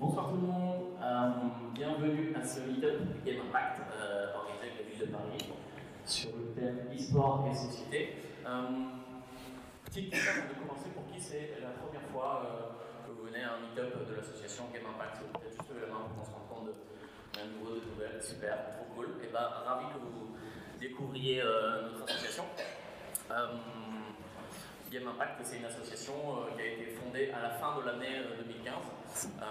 Bonsoir tout le monde, euh, bienvenue à ce meetup Game Impact euh, organisé avec la ville de Paris sur le thème e-sport et société. Euh, petite question avant de commencer, pour qui c'est la première fois que vous venez à un meetup de l'association Game Impact? Peut-être juste la main pour qu'on se rende compte d'un nouveau, de nouvelles, super, trop cool. Et bah ravi que vous découvriez notre association. Game Impact, c'est une association euh, qui a été fondée à la fin de l'année euh, 2015, euh,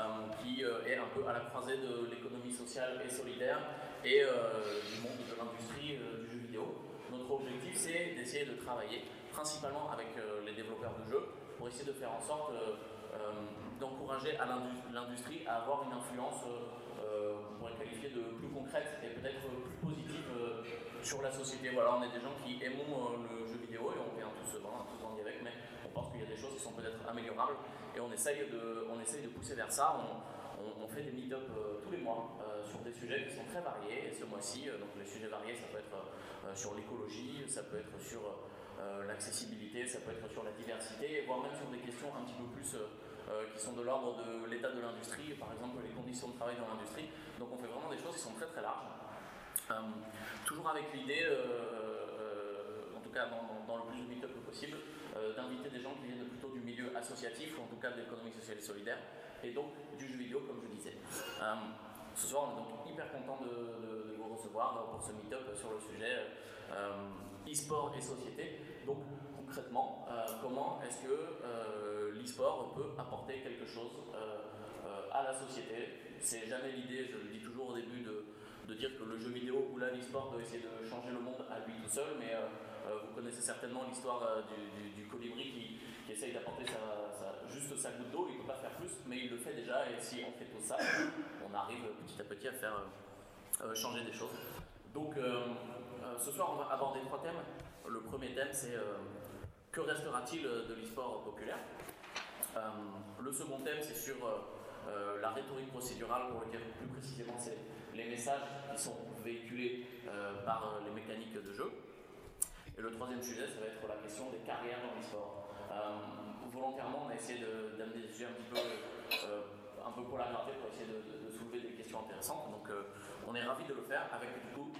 qui euh, est un peu à la croisée de l'économie sociale et solidaire et du monde de l'industrie du jeu vidéo. Notre objectif, c'est d'essayer de travailler principalement avec les développeurs de jeux pour essayer de faire en sorte d'encourager à l'indu- l'industrie à avoir une influence qu'on pourrait qualifier de plus concrète et peut-être plus positive sur la société. Voilà, on est des gens qui aimons le jeu vidéo et on tous, voilà, tous grandi avec, mais on pense qu'il y a des choses qui sont peut-être améliorables et on essaye de, on essaye de pousser vers ça. On, fait des meet-up euh, tous les mois euh, sur des sujets qui sont très variés. Et ce mois-ci, euh, donc les sujets variés, ça peut être sur l'écologie, ça peut être sur l'accessibilité, ça peut être sur la diversité, voire même sur des questions un petit peu plus qui sont de l'ordre de l'état de l'industrie, par exemple les conditions de travail dans l'industrie. Donc on fait vraiment des choses qui sont très très larges. Toujours avec l'idée, cas dans, le plus de possible, euh, d'inviter des gens qui viennent plutôt du milieu associatif, ou en tout cas de l'économie sociale et solidaire, et donc du jeu vidéo, comme je disais. Euh, ce soir, on est donc hyper content de, vous recevoir pour ce meet-up sur le sujet euh, e-sport et société. Donc, concrètement, euh, comment est-ce que euh, l'e-sport peut apporter quelque chose euh, euh, à la société? C'est jamais l'idée, je le dis toujours au début, de, dire que le jeu vidéo ou là l'e-sport doit essayer de changer le monde à lui tout seul, mais euh, euh, vous connaissez certainement l'histoire euh, du, colibri qui, essaye d'apporter juste sa goutte d'eau, il ne peut pas faire plus, mais il le fait déjà, et si on fait tout ça, on arrive petit à petit à faire euh, euh, changer des choses. Donc euh, euh, ce soir, on va aborder trois thèmes. Le premier thème, c'est euh, que restera-t-il de l'e-sport populaire? Euh, Le second thème, c'est sur euh, euh, la rhétorique procédurale, pour lequel plus précisément, c'est les messages qui sont véhiculés euh, par euh, les mécaniques de jeu. Et le troisième sujet, ça va être la question des carrières dans l'e-sport. Euh, volontairement, on a essayé d'amener des sujets un peu, pour la clarté, pour essayer de, soulever des questions intéressantes. Donc, euh, on est ravis de le faire avec du coup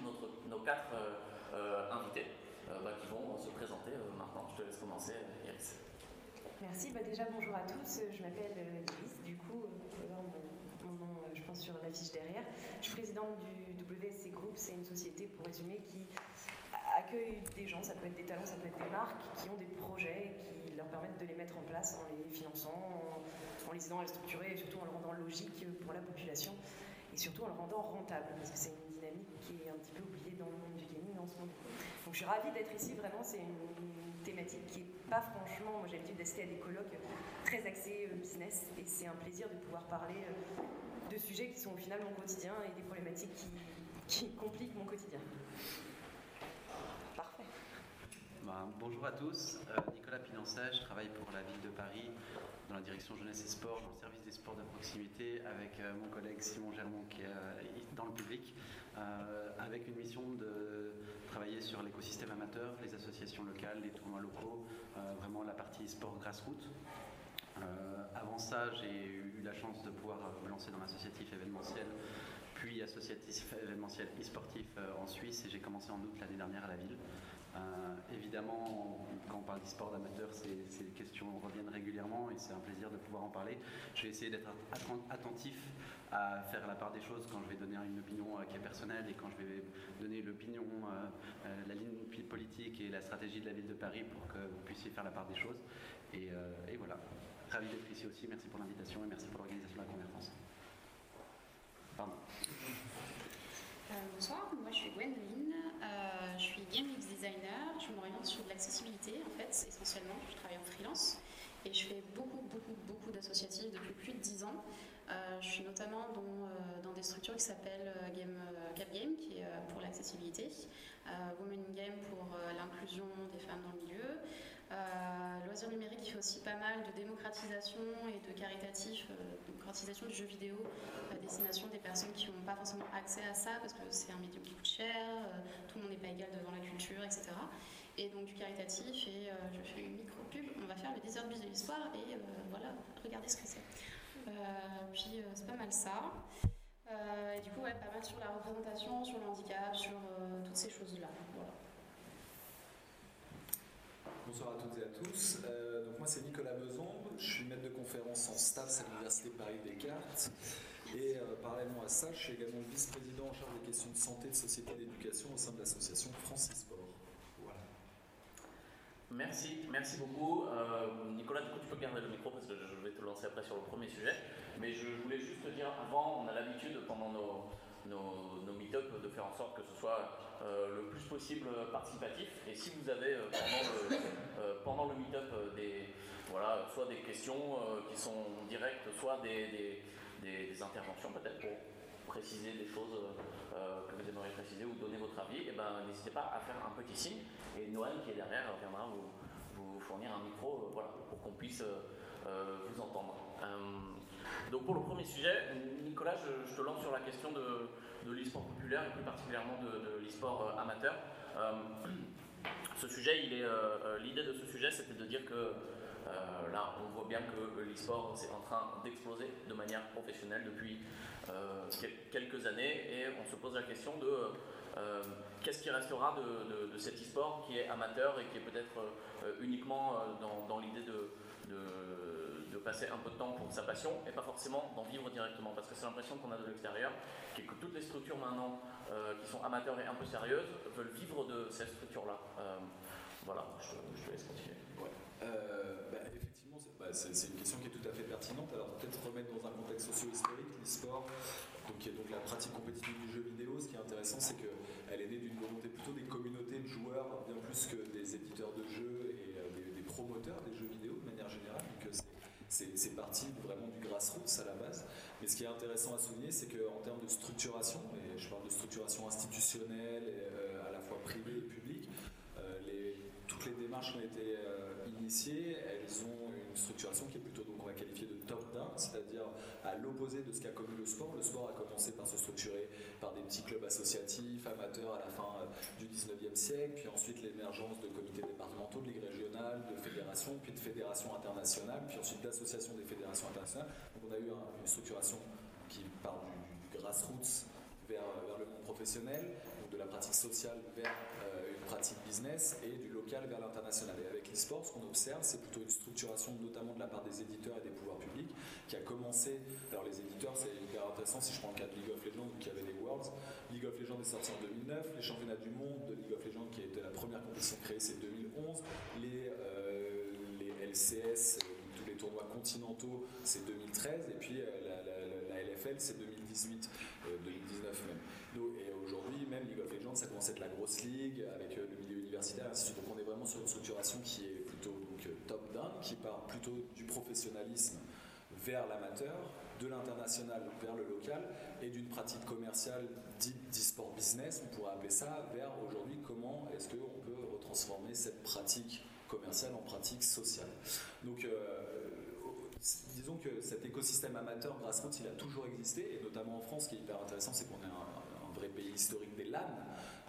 nos quatre euh, euh, invités bah, qui vont se présenter maintenant. Je te laisse commencer, Iris. Merci, bah déjà bonjour à tous, je m'appelle Iris, du coup, mon, nom je pense sur l'affiche derrière. Je suis présidente du WSC Group, c'est une société pour résumer qui accueille des gens, ça peut être des talents, ça peut être des marques, qui ont des projets et qui leur permettent de les mettre en place en les finançant, en, les aidant à les structurer et surtout en le rendant logique pour la population et surtout en le rendant rentable parce que c'est une dynamique qui est un petit peu oubliée dans le monde du gaming en ce moment. Donc je suis ravie d'être ici, vraiment c'est une, thématique qui est pas franchement, moi j'ai l'habitude d'assister à des colloques très axés euh, business et c'est un plaisir de pouvoir parler euh, de sujets qui sont au final mon quotidien et des problématiques qui compliquent mon quotidien. Bonjour à tous, Euh, Nicolas Pinancet, je travaille pour la ville de Paris dans la direction jeunesse et sport, dans le service des sports de proximité, avec euh, mon collègue Simon Germont qui est euh, dans le public, avec une mission de travailler sur l'écosystème amateur, les associations locales, les tournois locaux, vraiment la partie sport grassroots. Euh, avant ça, j'ai eu la chance de pouvoir me lancer dans l'associatif événementiel, puis associatif événementiel e-sportif en Suisse, et j'ai commencé en août l'année dernière à la ville. Euh, évidemment, quand on parle d'e-sport d'amateur, ces, questions reviennent régulièrement et c'est un plaisir de pouvoir en parler. Je vais essayer d'être atten- attentif à faire la part des choses quand je vais donner une opinion euh, qui est personnelle et quand je vais donner l'opinion, euh, la ligne politique et la stratégie de la ville de Paris pour que vous puissiez faire la part des choses. Et, et voilà, ravi d'être ici aussi. Merci pour l'invitation et merci pour l'organisation de la conférence. Pardon. Euh, bonsoir, moi je suis Gwendoline, euh, je suis game designer, je m'oriente sur l'accessibilité en fait essentiellement, je travaille en freelance et je fais beaucoup beaucoup beaucoup d'associatifs depuis plus de 10 ans. Euh, je suis notamment dans, dans des structures qui s'appellent Game, Cap Game qui est pour l'accessibilité, Women Game pour l'inclusion des femmes dans le milieu, euh, Loisirs numériques qui fait aussi pas mal de démocratisation et de caritatif, euh, démocratisation du jeu vidéo à destination des personnes qui n'ont pas forcément accès à ça parce que c'est un médium qui coûte cher, euh, tout le monde n'est pas égal devant la culture, etc. Et donc du caritatif et euh, je fais une micro-pub, on va faire le désert bus de l'histoire et euh, voilà, regardez ce que c'est. puis c'est pas mal ça. et du coup, ouais, pas mal sur la représentation, sur le handicap, sur toutes ces choses-là. Bonsoir à toutes et à tous. Euh, donc moi c'est Nicolas Beson, je suis maître de conférence en STAPS à l'Université Paris-Descartes. Et euh, parallèlement à ça, je suis également vice-président en charge des questions de santé, de société et d'éducation au sein de l'association Francis Sport. Voilà. Merci, merci beaucoup. Euh, Nicolas, du coup, tu peux garder le micro parce que je vais te lancer après sur le premier sujet. Mais je voulais juste te dire, avant, on a l'habitude pendant nos, nos, nos meet-up de faire en sorte que ce soit euh, le plus possible participatif. Et si vous avez euh, pendant le, euh, le meet-up des, voilà, soit des questions qui sont directes, soit des, des, interventions peut-être pour préciser des choses que vous aimeriez préciser ou donner votre avis, et eh ben, n'hésitez pas à faire un petit signe. Et Noël qui est derrière viendra vous, vous fournir un micro voilà, pour qu'on puisse vous entendre. Donc pour le premier sujet, Nicolas, je, te lance sur la question de, de l'e-sport populaire et plus particulièrement de, l'e-sport euh, amateur. Euh, ce sujet, il est, euh, l'idée de ce sujet, c'était de dire que là, on voit bien que l'e-sport est en train d'exploser de manière professionnelle depuis quelques années et on se pose la question de qu'est-ce qui restera de, cet e-sport qui est amateur et qui est peut-être uniquement dans, l'idée de passer un peu de temps pour sa passion et pas forcément d'en vivre directement. Parce que c'est l'impression qu'on a de l'extérieur, que toutes les structures maintenant euh, qui sont amateurs et un peu sérieuses veulent vivre de cette structure-là. Euh, voilà, je, te laisse continuer. Euh, bah, effectivement, bah, c'est une question qui est tout à fait pertinente. Alors peut-être remettre dans un contexte socio-historique l'e-sport, donc, qui est donc la pratique compétitive du jeu vidéo. Ce qui est intéressant, c'est qu'elle est née d'une volonté plutôt des communautés de joueurs, bien plus que des éditeurs de jeux et des, promoteurs des jeux vidéo de manière générale. C'est parti vraiment du grassroots à la base. Mais ce qui est intéressant à souligner, c'est qu'en termes de structuration, et je parle de structuration institutionnelle, euh, à la fois privée et publique, euh, toutes les démarches ont été euh, initiées, elles ont une structuration qui est plutôt, donc on va qualifier de top-down, c'est-à-dire à, l'opposé de ce qu'a connu le sport. Le sport a commencé par se structurer par des petits clubs associatifs, amateurs à la fin du 19e siècle, puis ensuite l'émergence de comités départementaux, de ligues régionales, de fédérations, puis de fédérations internationales, puis ensuite d'associations des fédérations internationales. Donc on a eu une structuration qui part du, grassroots vers, vers, le monde professionnel, de la pratique sociale vers euh, une pratique business et du vers l'international. Et avec l'e-sport, ce qu'on observe, c'est plutôt une structuration notamment de la part des éditeurs et des pouvoirs publics qui a commencé, alors les éditeurs c'est hyper intéressant si je prends le cas de League of Legends qui avait les Worlds, League of Legends est sorti en 2009, les championnats du monde de League of Legends qui été la première compétition créée c'est 2011, les, euh, LCS, tous les tournois continentaux c'est 2013 et puis euh, la, LFL c'est 2018, 2019 même. Et aujourd'hui même League of Legends ça commence à être la grosse ligue avec euh, le milieu universitaire, ainsi Donc on sur une structuration qui est plutôt top-down, qui part plutôt du professionnalisme vers l'amateur, de l'international vers le local et d'une pratique commerciale dite d'e-sport business, on pourrait appeler ça, vers aujourd'hui comment est-ce qu'on peut retransformer cette pratique commerciale en pratique sociale. Donc euh, disons que cet écosystème amateur grassroots, il a toujours existé, et notamment en France, ce qui est hyper intéressant, c'est qu'on est un, vrai pays historique des LAN,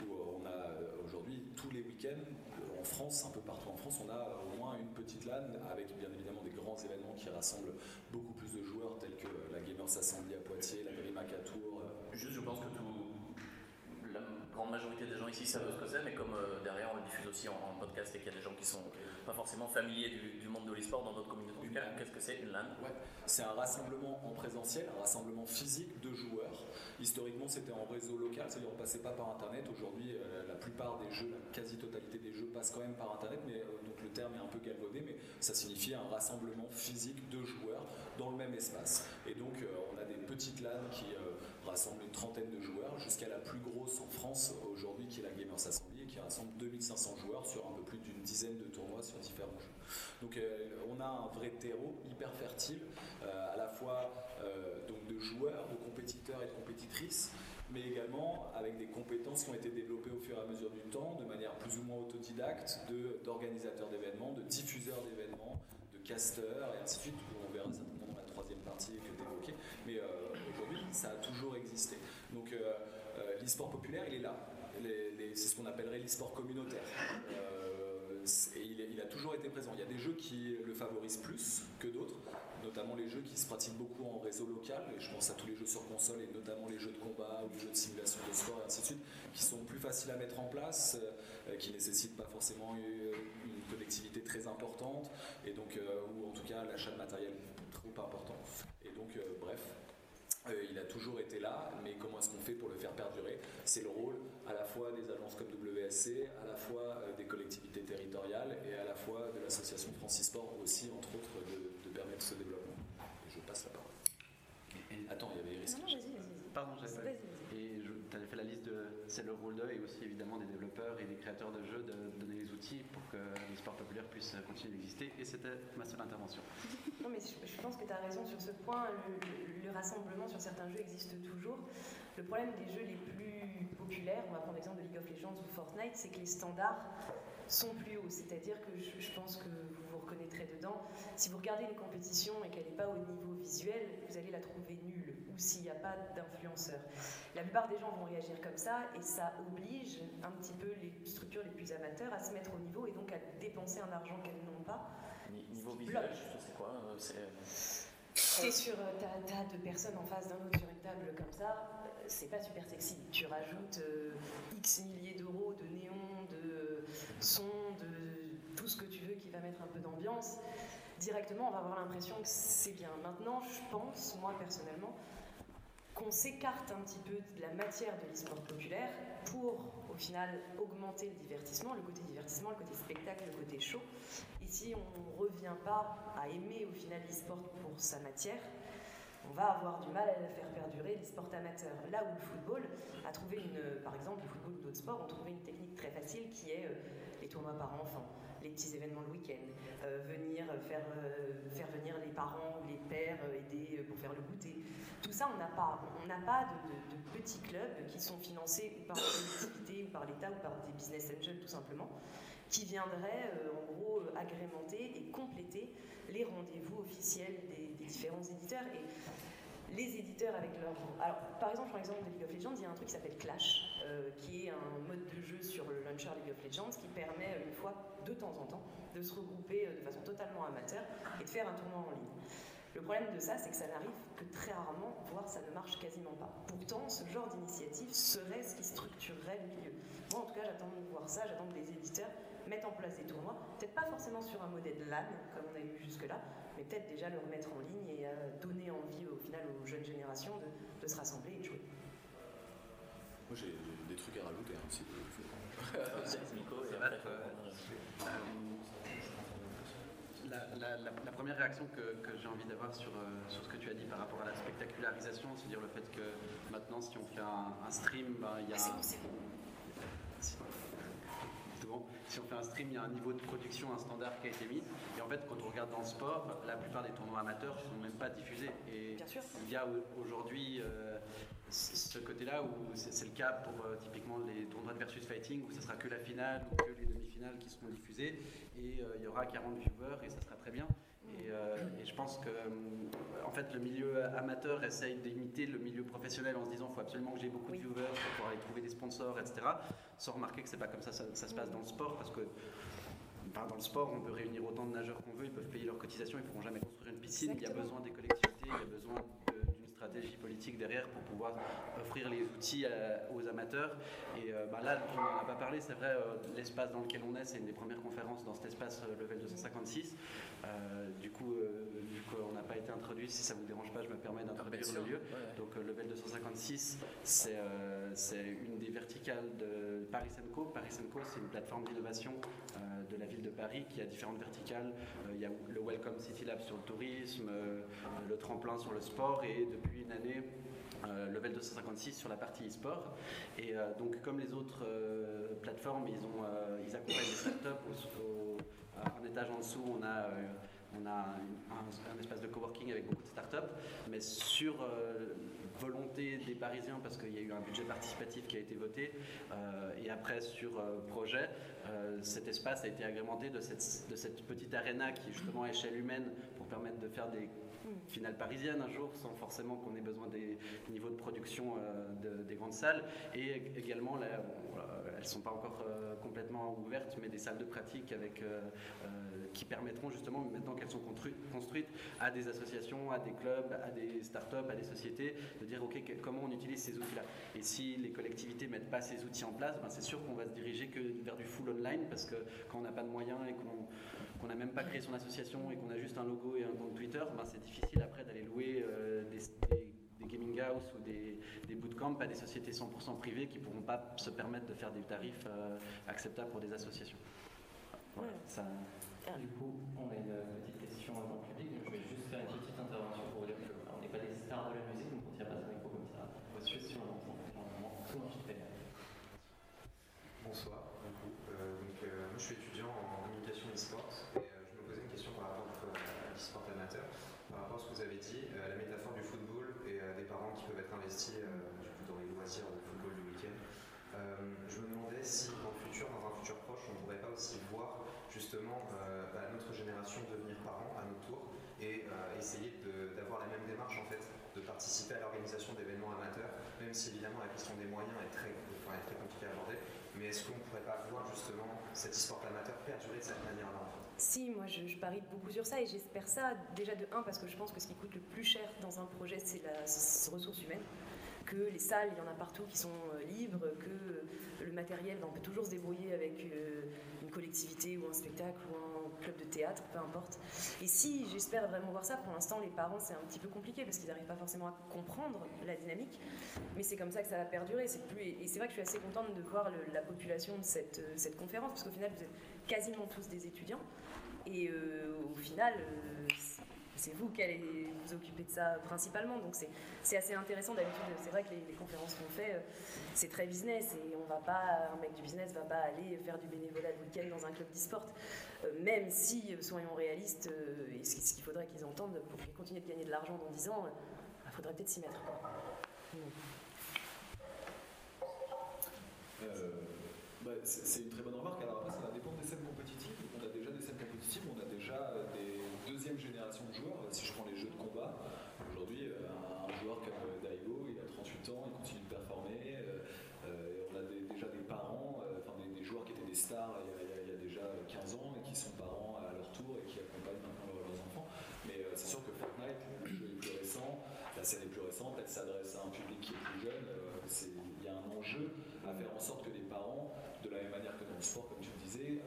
où on a euh, aujourd'hui tous les week-ends en France, un peu partout en France, on a au moins une petite LAN avec bien évidemment des grands événements qui rassemblent beaucoup plus de joueurs tels que la Gamers Assembly à Poitiers, la Grimac à Tours. Juste, je pense que la grande majorité des gens ici savent ce que c'est, mais comme euh, derrière on le diffuse aussi en, podcast et qu'il y a des gens qui sont pas forcément familiers du, monde de l'e-sport dans notre communauté, qu'est-ce que c'est une LAN. C'est un rassemblement en présentiel, un rassemblement physique de joueurs. Historiquement, c'était en réseau local, c'est-à-dire on passait pas par Internet. Aujourd'hui, euh, la plupart des jeux, la quasi-totalité des jeux passent quand même par Internet, mais euh, donc le terme est un peu galvaudé, mais ça signifie un rassemblement physique de joueurs dans le même espace. Et donc, on a des petites LAN qui rassemble une trentaine de joueurs, jusqu'à la plus grosse en France aujourd'hui, qui est la Gamers Assembly, et qui rassemble 2500 joueurs sur un peu plus d'une dizaine de tournois sur différents jeux. Donc euh, on a un vrai terreau hyper fertile, euh, à la fois euh, donc de joueurs, de compétiteurs et de compétitrices, mais également avec des compétences qui ont été développées au fur et à mesure du temps, de manière plus ou moins autodidacte, d'organisateurs d'événements, de diffuseurs d'événements, de casteurs, et ainsi de suite. On verra certainement dans la troisième partie que tu évoquais. Mais ça a toujours existé. Donc euh, euh, l'e-sport populaire, il est là. C'est ce qu'on appellerait l'e-sport communautaire. Euh, il, a toujours été présent. Il y a des jeux qui le favorisent plus que d'autres, notamment les jeux qui se pratiquent beaucoup en réseau local, et je pense à tous les jeux sur console, et notamment les jeux de combat ou les jeux de simulation de sport, et ainsi de suite, qui sont plus faciles à mettre en place, euh, qui nécessitent pas forcément une, connectivité très importante, et donc, ou en tout cas l'achat de matériel trop important. Et donc, bref, il a toujours été là, mais comment est-ce qu'on fait pour le faire perdurer? C'est le rôle à la fois des agences comme WSC, à la fois des collectivités territoriales et à la fois de l'association Francisport aussi, entre autres, de, de permettre ce développement. Et je passe la parole. Attends, il y avait Iris. Non, non, vas-y, vas-y. Pardon, j'avais Et tu avais fait la liste de. C'est le rôle et aussi évidemment des développeurs et des créateurs de jeux de, donner les outils pour que le sport populaire puisse continuer d'exister. Et c'était ma seule intervention. Non, mais je, pense que tu as raison sur ce point. Le, le, rassemblement sur certains jeux existe toujours. Le problème des jeux les plus populaires, on va prendre l'exemple de League of Legends ou Fortnite, c'est que les standards sont plus hauts. C'est-à-dire que je, pense que vous vous reconnaîtrez dedans. Si vous regardez une compétition et qu'elle n'est pas au niveau visuel, vous allez la trouver nulle, s'il n'y a pas d'influenceurs. La plupart des gens vont réagir comme ça, et ça oblige un petit peu les structures les plus amateurs à se mettre au niveau et donc à dépenser un argent qu'elles n'ont pas. Niveau visuel, c'est quoi euh, C'est sur, euh, t'as de personnes en face d'un autre sur une table comme ça, euh, c'est pas super sexy. Tu rajoutes X milliers d'euros de néon, de son, de tout ce que tu veux qui va mettre un peu d'ambiance, directement on va avoir l'impression que c'est bien. Maintenant, je pense, moi personnellement, qu'on s'écarte un petit peu de la matière de l'e-sport populaire pour, au final, augmenter le divertissement, le côté divertissement, le côté spectacle, le côté show. Ici, on ne revient pas à aimer, au final, l'e-sport pour sa matière, on va avoir du mal à la faire perdurer les sports amateurs. Là où le football a trouvé une, par exemple, le football ou d'autres sports ont trouvé une technique très facile qui est euh, les tournois par enfant, les petits événements le week-end, euh, venir faire, euh, faire venir les parents ou les pères aider pour faire le goûter. Tout ça, on n'a pas. On pas de, petits clubs qui sont financés par les collectivités ou par l'État ou par des business angels tout simplement, qui viendraient en gros agrémenter et compléter les rendez-vous officiels des, différents éditeurs. Les éditeurs avec leur... Alors, par exemple, je prends l'exemple de League of Legends, il y a un truc qui s'appelle Clash, euh, qui est un mode de jeu sur le launcher League of Legends qui permet une fois de temps en temps de se regrouper euh, de façon totalement amateur et de faire un tournoi en ligne. Le problème de ça, c'est que ça n'arrive que très rarement, voire ça ne marche quasiment pas. Pourtant, ce genre d'initiative serait ce qui structurerait le milieu. Moi, en tout cas, j'attends de voir ça, j'attends que des éditeurs mettre en place des tournois, peut-être pas forcément sur un modèle LAN comme on a eu jusque-là, mais peut-être déjà le remettre en ligne et euh, donner envie au final aux jeunes générations de, se rassembler et de jouer. Moi j'ai des trucs à rajouter hein, si la, première réaction que, j'ai envie d'avoir sur, euh, sur, ce que tu as dit par rapport à la spectacularisation, c'est-à-dire le fait que maintenant, si on fait un, stream, ben, il y a. Ah, si on fait un stream, il y a un niveau de production, un standard qui a été mis. Et en fait, quand on regarde dans le sport, la plupart des tournois amateurs ne sont même pas diffusés. Et il y a aujourd'hui euh, ce côté-là où c'est le cas pour euh, typiquement les tournois de versus fighting où ce sera que la finale ou que les demi-finales qui seront diffusées et euh, il y aura 40 viewers et ça sera très bien. Euh, et, je pense que euh, en fait, le milieu amateur essaye d'imiter le milieu professionnel en se disant il faut absolument que j'ai beaucoup de viewers pour pouvoir aller trouver des sponsors, etc. Sans remarquer que c'est pas comme ça, ça, ça se passe dans le sport parce que dans le sport, on peut réunir autant de nageurs qu'on veut, ils peuvent payer leurs cotisations, ils ne pourront jamais construire une piscine. Il y a besoin des collectivités, il y a besoin stratégie politique derrière pour pouvoir offrir les outils aux amateurs. Et euh, bah là, on n'en a pas parlé, c'est vrai, euh, l'espace dans lequel on est, c'est une des premières conférences dans cet espace euh, Level 256. du coup, vu qu'on n'a pas été introduit, si ça ne vous dérange pas, je me permets d'introduire le lieu. Donc, Level 256, c'est une des verticales de Paris Co. Paris Co, c'est une plateforme d'innovation de la ville de Paris qui a différentes verticales. il y a le Welcome City Lab sur le tourisme, le tremplin sur le sport et depuis une année euh, Level 256 sur la partie e-sport. Et euh, donc, comme les autres euh, plateformes, ils, ont, ils accompagnent les startups. Au, un étage en dessous, on a, on a un, espace de coworking avec beaucoup de startups. Mais sur volonté des Parisiens, parce qu'il y a eu un budget participatif qui a été voté, et après sur projet, cet espace a été agrémenté de cette, de cette petite arena qui justement à échelle humaine pour permettre de faire des finale parisienne un jour, sans forcément qu'on ait besoin des niveaux de production des grandes salles. Et également, elles ne sont pas encore complètement ouvertes, mais des salles de pratique avec, qui permettront justement, maintenant qu'elles sont construites, à des associations, à des clubs, à des startups, à des sociétés, de dire ok, comment on utilise ces outils-là. Et si les collectivités mettent pas ces outils en place, ben, c'est sûr qu'on va se diriger que vers du full online, parce que quand on n'a pas de moyens et qu'on n'a même pas créé son association et qu'on a juste un logo et un compte Twitter, ben, c'est difficile après d'aller louer euh, des, gaming house ou des, des, bootcamps à des sociétés 100% privées qui ne pourront pas se permettre de faire des tarifs euh, acceptables pour des associations. Voilà, ça... Du coup, on a une petite question dans le public, je vais juste faire une petite intervention pour vous dire qu'on n'est pas des stars de la musique, donc on ne tient pas ça micro comme ça. On va suivre sur l'ensemble, tout marche très bien. Bonsoir, euh, donc, euh, moi je suis étudiant en communication e-sport et euh, je me posais une question par rapport à l'e-sport amateur. Par rapport à ce que vous avez dit, la métaphore du football et des parents du week-end. je me demandais si dans le futur, dans un futur proche, on ne pourrait pas aussi voir justement bah, notre génération devenir parents à notre tour et essayer d'avoir la même démarche en fait, de participer à l'organisation d'événements amateurs, même si évidemment la question des moyens est très, est très compliquée à aborder, mais est-ce qu'on ne pourrait pas voir justement cet e-sport amateur perdurer de cette manière-là Si, moi je, parie beaucoup sur ça et j'espère ça déjà de 1 parce que je pense que ce qui coûte le plus cher dans un projet c'est la ressource humaine que les salles, il y en a partout qui sont euh, libres, que le matériel, on peut toujours se débrouiller avec euh, une collectivité ou un spectacle ou un club de théâtre, peu importe. Et si j'espère vraiment voir ça, pour l'instant les parents c'est un petit peu compliqué parce qu'ils n'arrivent pas forcément à comprendre la dynamique, mais c'est comme ça que ça va perdurer. Et c'est vrai que je suis assez contente de voir la population de cette, euh, cette conférence parce qu'au final vous êtes quasiment tous des étudiants et au final c'est vous qui allez vous occuper de ça principalement. Donc c'est assez intéressant d'habitude. C'est vrai que les, conférences qu'on fait, euh, c'est très business et on va pas, un mec du business va pas aller faire du bénévolat le week-end dans un club d'e-sport. Euh, même si, euh, soyons réalistes, ce qu'il faudrait qu'ils entendent pour qu'ils continuent de gagner de l'argent dans 10 ans, il bah, faudrait peut-être s'y mettre. Bah, c'est une très bonne remarque. Alors après, ça va dépendre des scènes compétitives. On a déjà des scènes compétitives, on a déjà des deuxième génération de joueurs. Si je prends les jeux de combat, aujourd'hui, euh, un, joueur comme euh, Daigo, il a 38 ans, il continue de performer. Euh, on a déjà des parents, enfin des, joueurs qui étaient des stars il y, a, déjà 15 ans et qui sont parents à leur tour et qui accompagnent maintenant leurs, enfants. Mais c'est sûr que Fortnite, le jeu est plus récent, la scène est plus récente, elle s'adresse à un public qui est plus jeune. Il y a un enjeu à faire en sorte que les parents, de la même manière que dans le sport, comme tu le disais,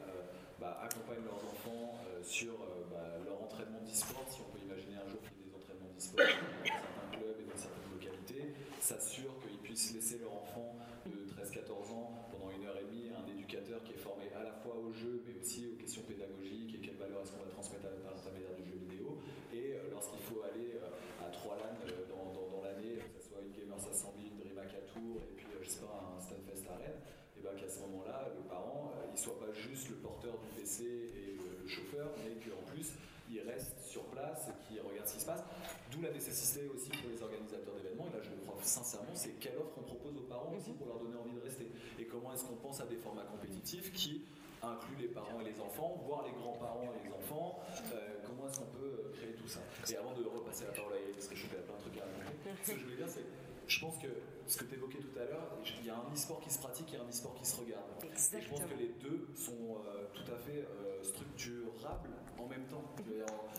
bah, accompagnent leurs enfants sur bah, leur entraînement d'e-sport, si on peut imaginer un jour qu'il y ait des entraînements d'e-sport dans certains clubs et dans certaines localités, s'assure qu'ils puissent laisser leur enfant de 13-14 ans pendant une heure et demie un qui est formé à la fois au jeu mais aussi aux questions pédagogiques et quelle valeur est-ce qu'on va transmettre par l'intermédiare du jeu vidéo. Et euh, lorsqu'il faut aller euh, à trois LAN euh, dans, l'année, que ce soit une Gamers Assembly, une DreamHack à Tours et puis je sais pas un Stunfest à Rennes, et bien qu'à ce moment-là, le parent, il soit pas juste le porteur du PC et le chauffeur, mais qu'en plus, il reste sur place et qui regarde ce qui se passe. D'où la nécessité aussi pour les organisateurs d'événements, et là je le crois sincèrement, c'est quelle offre on propose aux parents aussi pour leur donner envie de rester. Et comment est-ce qu'on pense à des formats compétitifs qui incluent les parents et les enfants, voire les grands-parents et les enfants. Euh, comment est-ce qu'on peut créer tout ça? Et avant de repasser la parole à Yael, parce que je fais plein de trucs à raconter, ce que je voulais dire, c'est je pense que ce que tu évoquais tout à l'heure, il y a un e-sport qui se pratique et un e-sport qui se regarde. Et je pense que les deux sont euh, tout à fait euh, structurables en même temps.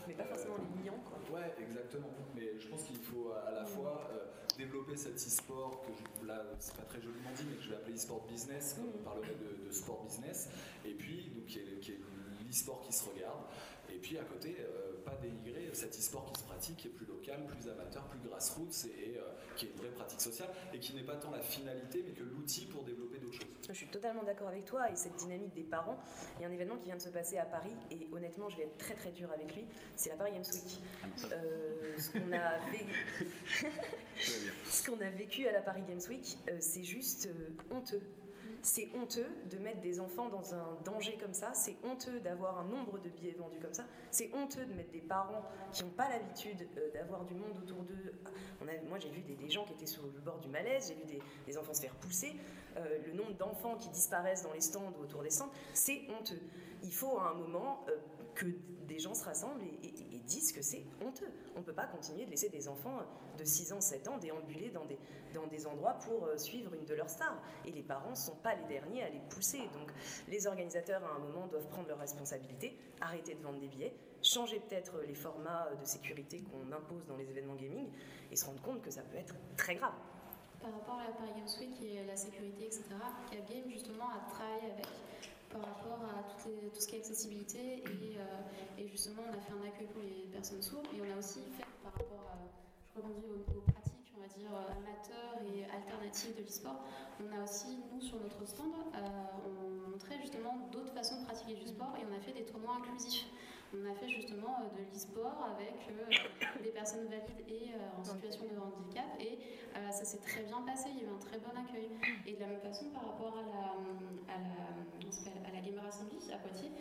Mais pas forcément les millions, quoi. Ouais, exactement. Mais je pense qu'il faut à la fois euh, développer cet e-sport, que je, là, c'est pas très joliment dit, mais que je vais appeler e-sport business, comme on parlerait de, sport business, et puis, donc, qui est, l'e-sport qui se regarde, et puis à côté, pas dénigrer cet e-sport qui se pratique, qui est plus local, plus amateur, plus grassroots et, euh, qui est une vraie pratique sociale et qui n'est pas tant la finalité mais que l'outil pour développer d'autres choses. Je suis totalement d'accord avec toi et cette dynamique des parents. Il y a un événement qui vient de se passer à Paris et honnêtement je vais être très très dur avec lui. C'est la Paris Games Week. Euh, ce qu'on a, a, vécu à la Paris Games Week, euh, c'est juste honteux c'est honteux de mettre des enfants dans un danger comme ça, c'est honteux d'avoir un nombre de billets vendus comme ça, c'est honteux de mettre des parents qui n'ont pas l'habitude euh, d'avoir du monde autour d'eux. moi j'ai vu des, gens qui étaient sur le bord du malaise, j'ai vu des, enfants se faire pousser, euh, le nombre d'enfants qui disparaissent dans les stands ou autour des stands, c'est honteux. Il faut à un moment euh, que des gens se rassemblent et, disent que c'est honteux. On ne peut pas continuer de laisser des enfants de 6 ans, 7 ans déambuler dans des, endroits pour euh, suivre une de leurs stars. Et les parents ne sont pas les derniers à les pousser. Donc les organisateurs, à un moment, doivent prendre leurs responsabilités, arrêter de vendre des billets, changer peut-être les formats de sécurité qu'on impose dans les événements gaming et se rendre compte que ça peut être très grave. Par rapport à la Paris Games Week et la sécurité, etc., Cap Game justement a travaillé avec par rapport à tout ce qui est accessibilité euh, et, justement on a fait un accueil pour les personnes sourdes et on a aussi fait par rapport à, je rebondis aux, pratiques on va dire amateurs et alternatives de l'e-sport, on a aussi nous sur notre stand euh, on montrait justement d'autres façons de pratiquer du sport et on a fait des tournois inclusifs. On a fait justement euh, de l'e-sport avec des personnes valides et en situation de handicap. Et ça s'est très bien passé, il y a eu un très bon accueil. Et de la même façon par rapport à la, à la à la Gamer Assembly à Poitiers,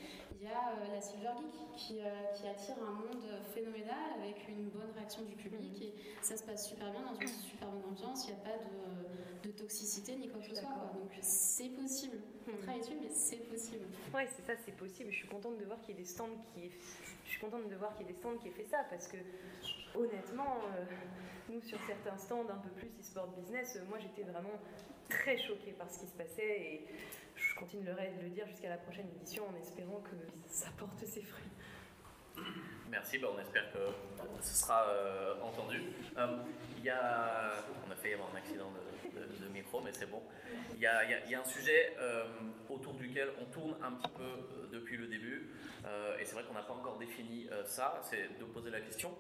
il y a euh, la Silver Geek qui, euh, qui, attire un monde phénoménal avec une bonne réaction du public. Et ça se passe super bien dans une super bonne ambiance, il n'y a pas de, de, toxicité ni quoi que ce soit. Donc c'est possible. On hmm. travaille dessus, mais c'est possible. Ouais, c'est ça, c'est possible. Je suis contente de voir qu'il y ait des stands qui je suis contente de voir qu'il y ait des stands qui aient fait ça parce que honnêtement, euh, nous sur certains stands un peu plus e-sport business, moi j'étais vraiment très choquée par ce qui se passait et je continuerai de le dire jusqu'à la prochaine édition en espérant que ça porte ses fruits. Merci, bah, on espère que ce sera euh, entendu. Euh, y a, on a fait un accident de, micro, mais c'est bon. Il y, a, un sujet euh, autour duquel on tourne un petit peu depuis le début, et c'est vrai qu'on n'a pas encore défini ça, c'est de poser la question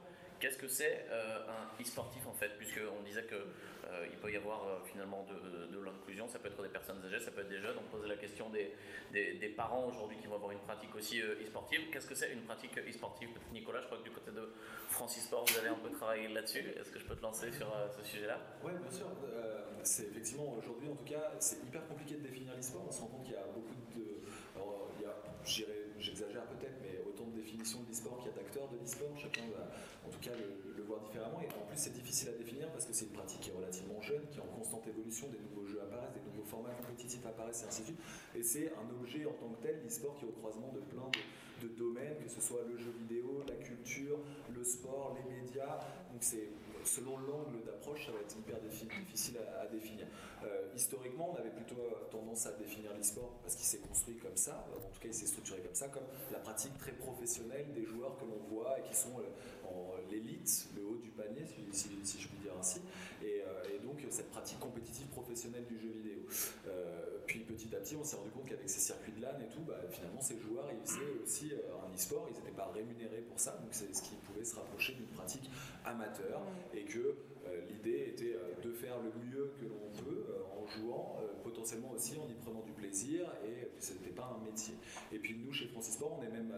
qu'est-ce que c'est un e-sportif en fait, puisqu'on disait que euh, peut y avoir euh, finalement de, l'inclusion, ça peut être des personnes âgées, ça peut être des jeunes. On pose la question des, parents aujourd'hui qui vont avoir une pratique aussi euh, e-sportive. Qu'est-ce que c'est une pratique e-sportive? Nicolas, je crois que du côté de Francis Sport, vous avez un peu travaillé là-dessus. Est-ce que je peux te lancer sur ce sujet-là? Oui, bien sûr. c'est effectivement aujourd'hui, en tout cas, c'est hyper compliqué de définir l'e-sport. On se rend compte qu'il y a beaucoup de. Alors, il j'exagère peut-être, mais autant de de l'e-sport qu'il y a de l'e-sport. Chacun va, en tout cas, le, voir différemment. Et en plus, c'est difficile à définir parce que c'est une pratique qui est relativement jeune, qui est en constante évolution. Des nouveaux jeux apparaissent, des nouveaux formats compétitifs apparaissent, et ainsi de suite. Et c'est un objet en tant que tel, l'e-sport, qui est au croisement de plein de, domaines, que ce soit le jeu vidéo, la culture, le sport, les médias. Donc, c'est selon l'angle d'approche, ça va être hyper difficile à, définir. Euh, historiquement, on avait plutôt tendance à définir l'e-sport parce qu'il s'est construit comme ça, en tout cas il s'est structuré comme ça, comme la pratique très professionnelle des joueurs que l'on voit et qui sont euh, en l'élite, le haut du panier, si, je puis dire ainsi, et, euh, donc cette pratique compétitive professionnelle du jeu vidéo. Puis petit à petit, on s'est rendu compte qu'avec ces circuits de LAN et tout, bah, finalement ces joueurs, ils faisaient aussi un e-sport, ils n'étaient pas rémunérés pour ça, donc c'est ce qui pouvait se rapprocher d'une pratique amateur. Et que euh, l'idée était euh, de faire le mieux que l'on peut euh, en jouant, potentiellement aussi en y prenant du plaisir, et ce n'était pas un métier. Et puis nous, chez Francis Sport, on est même,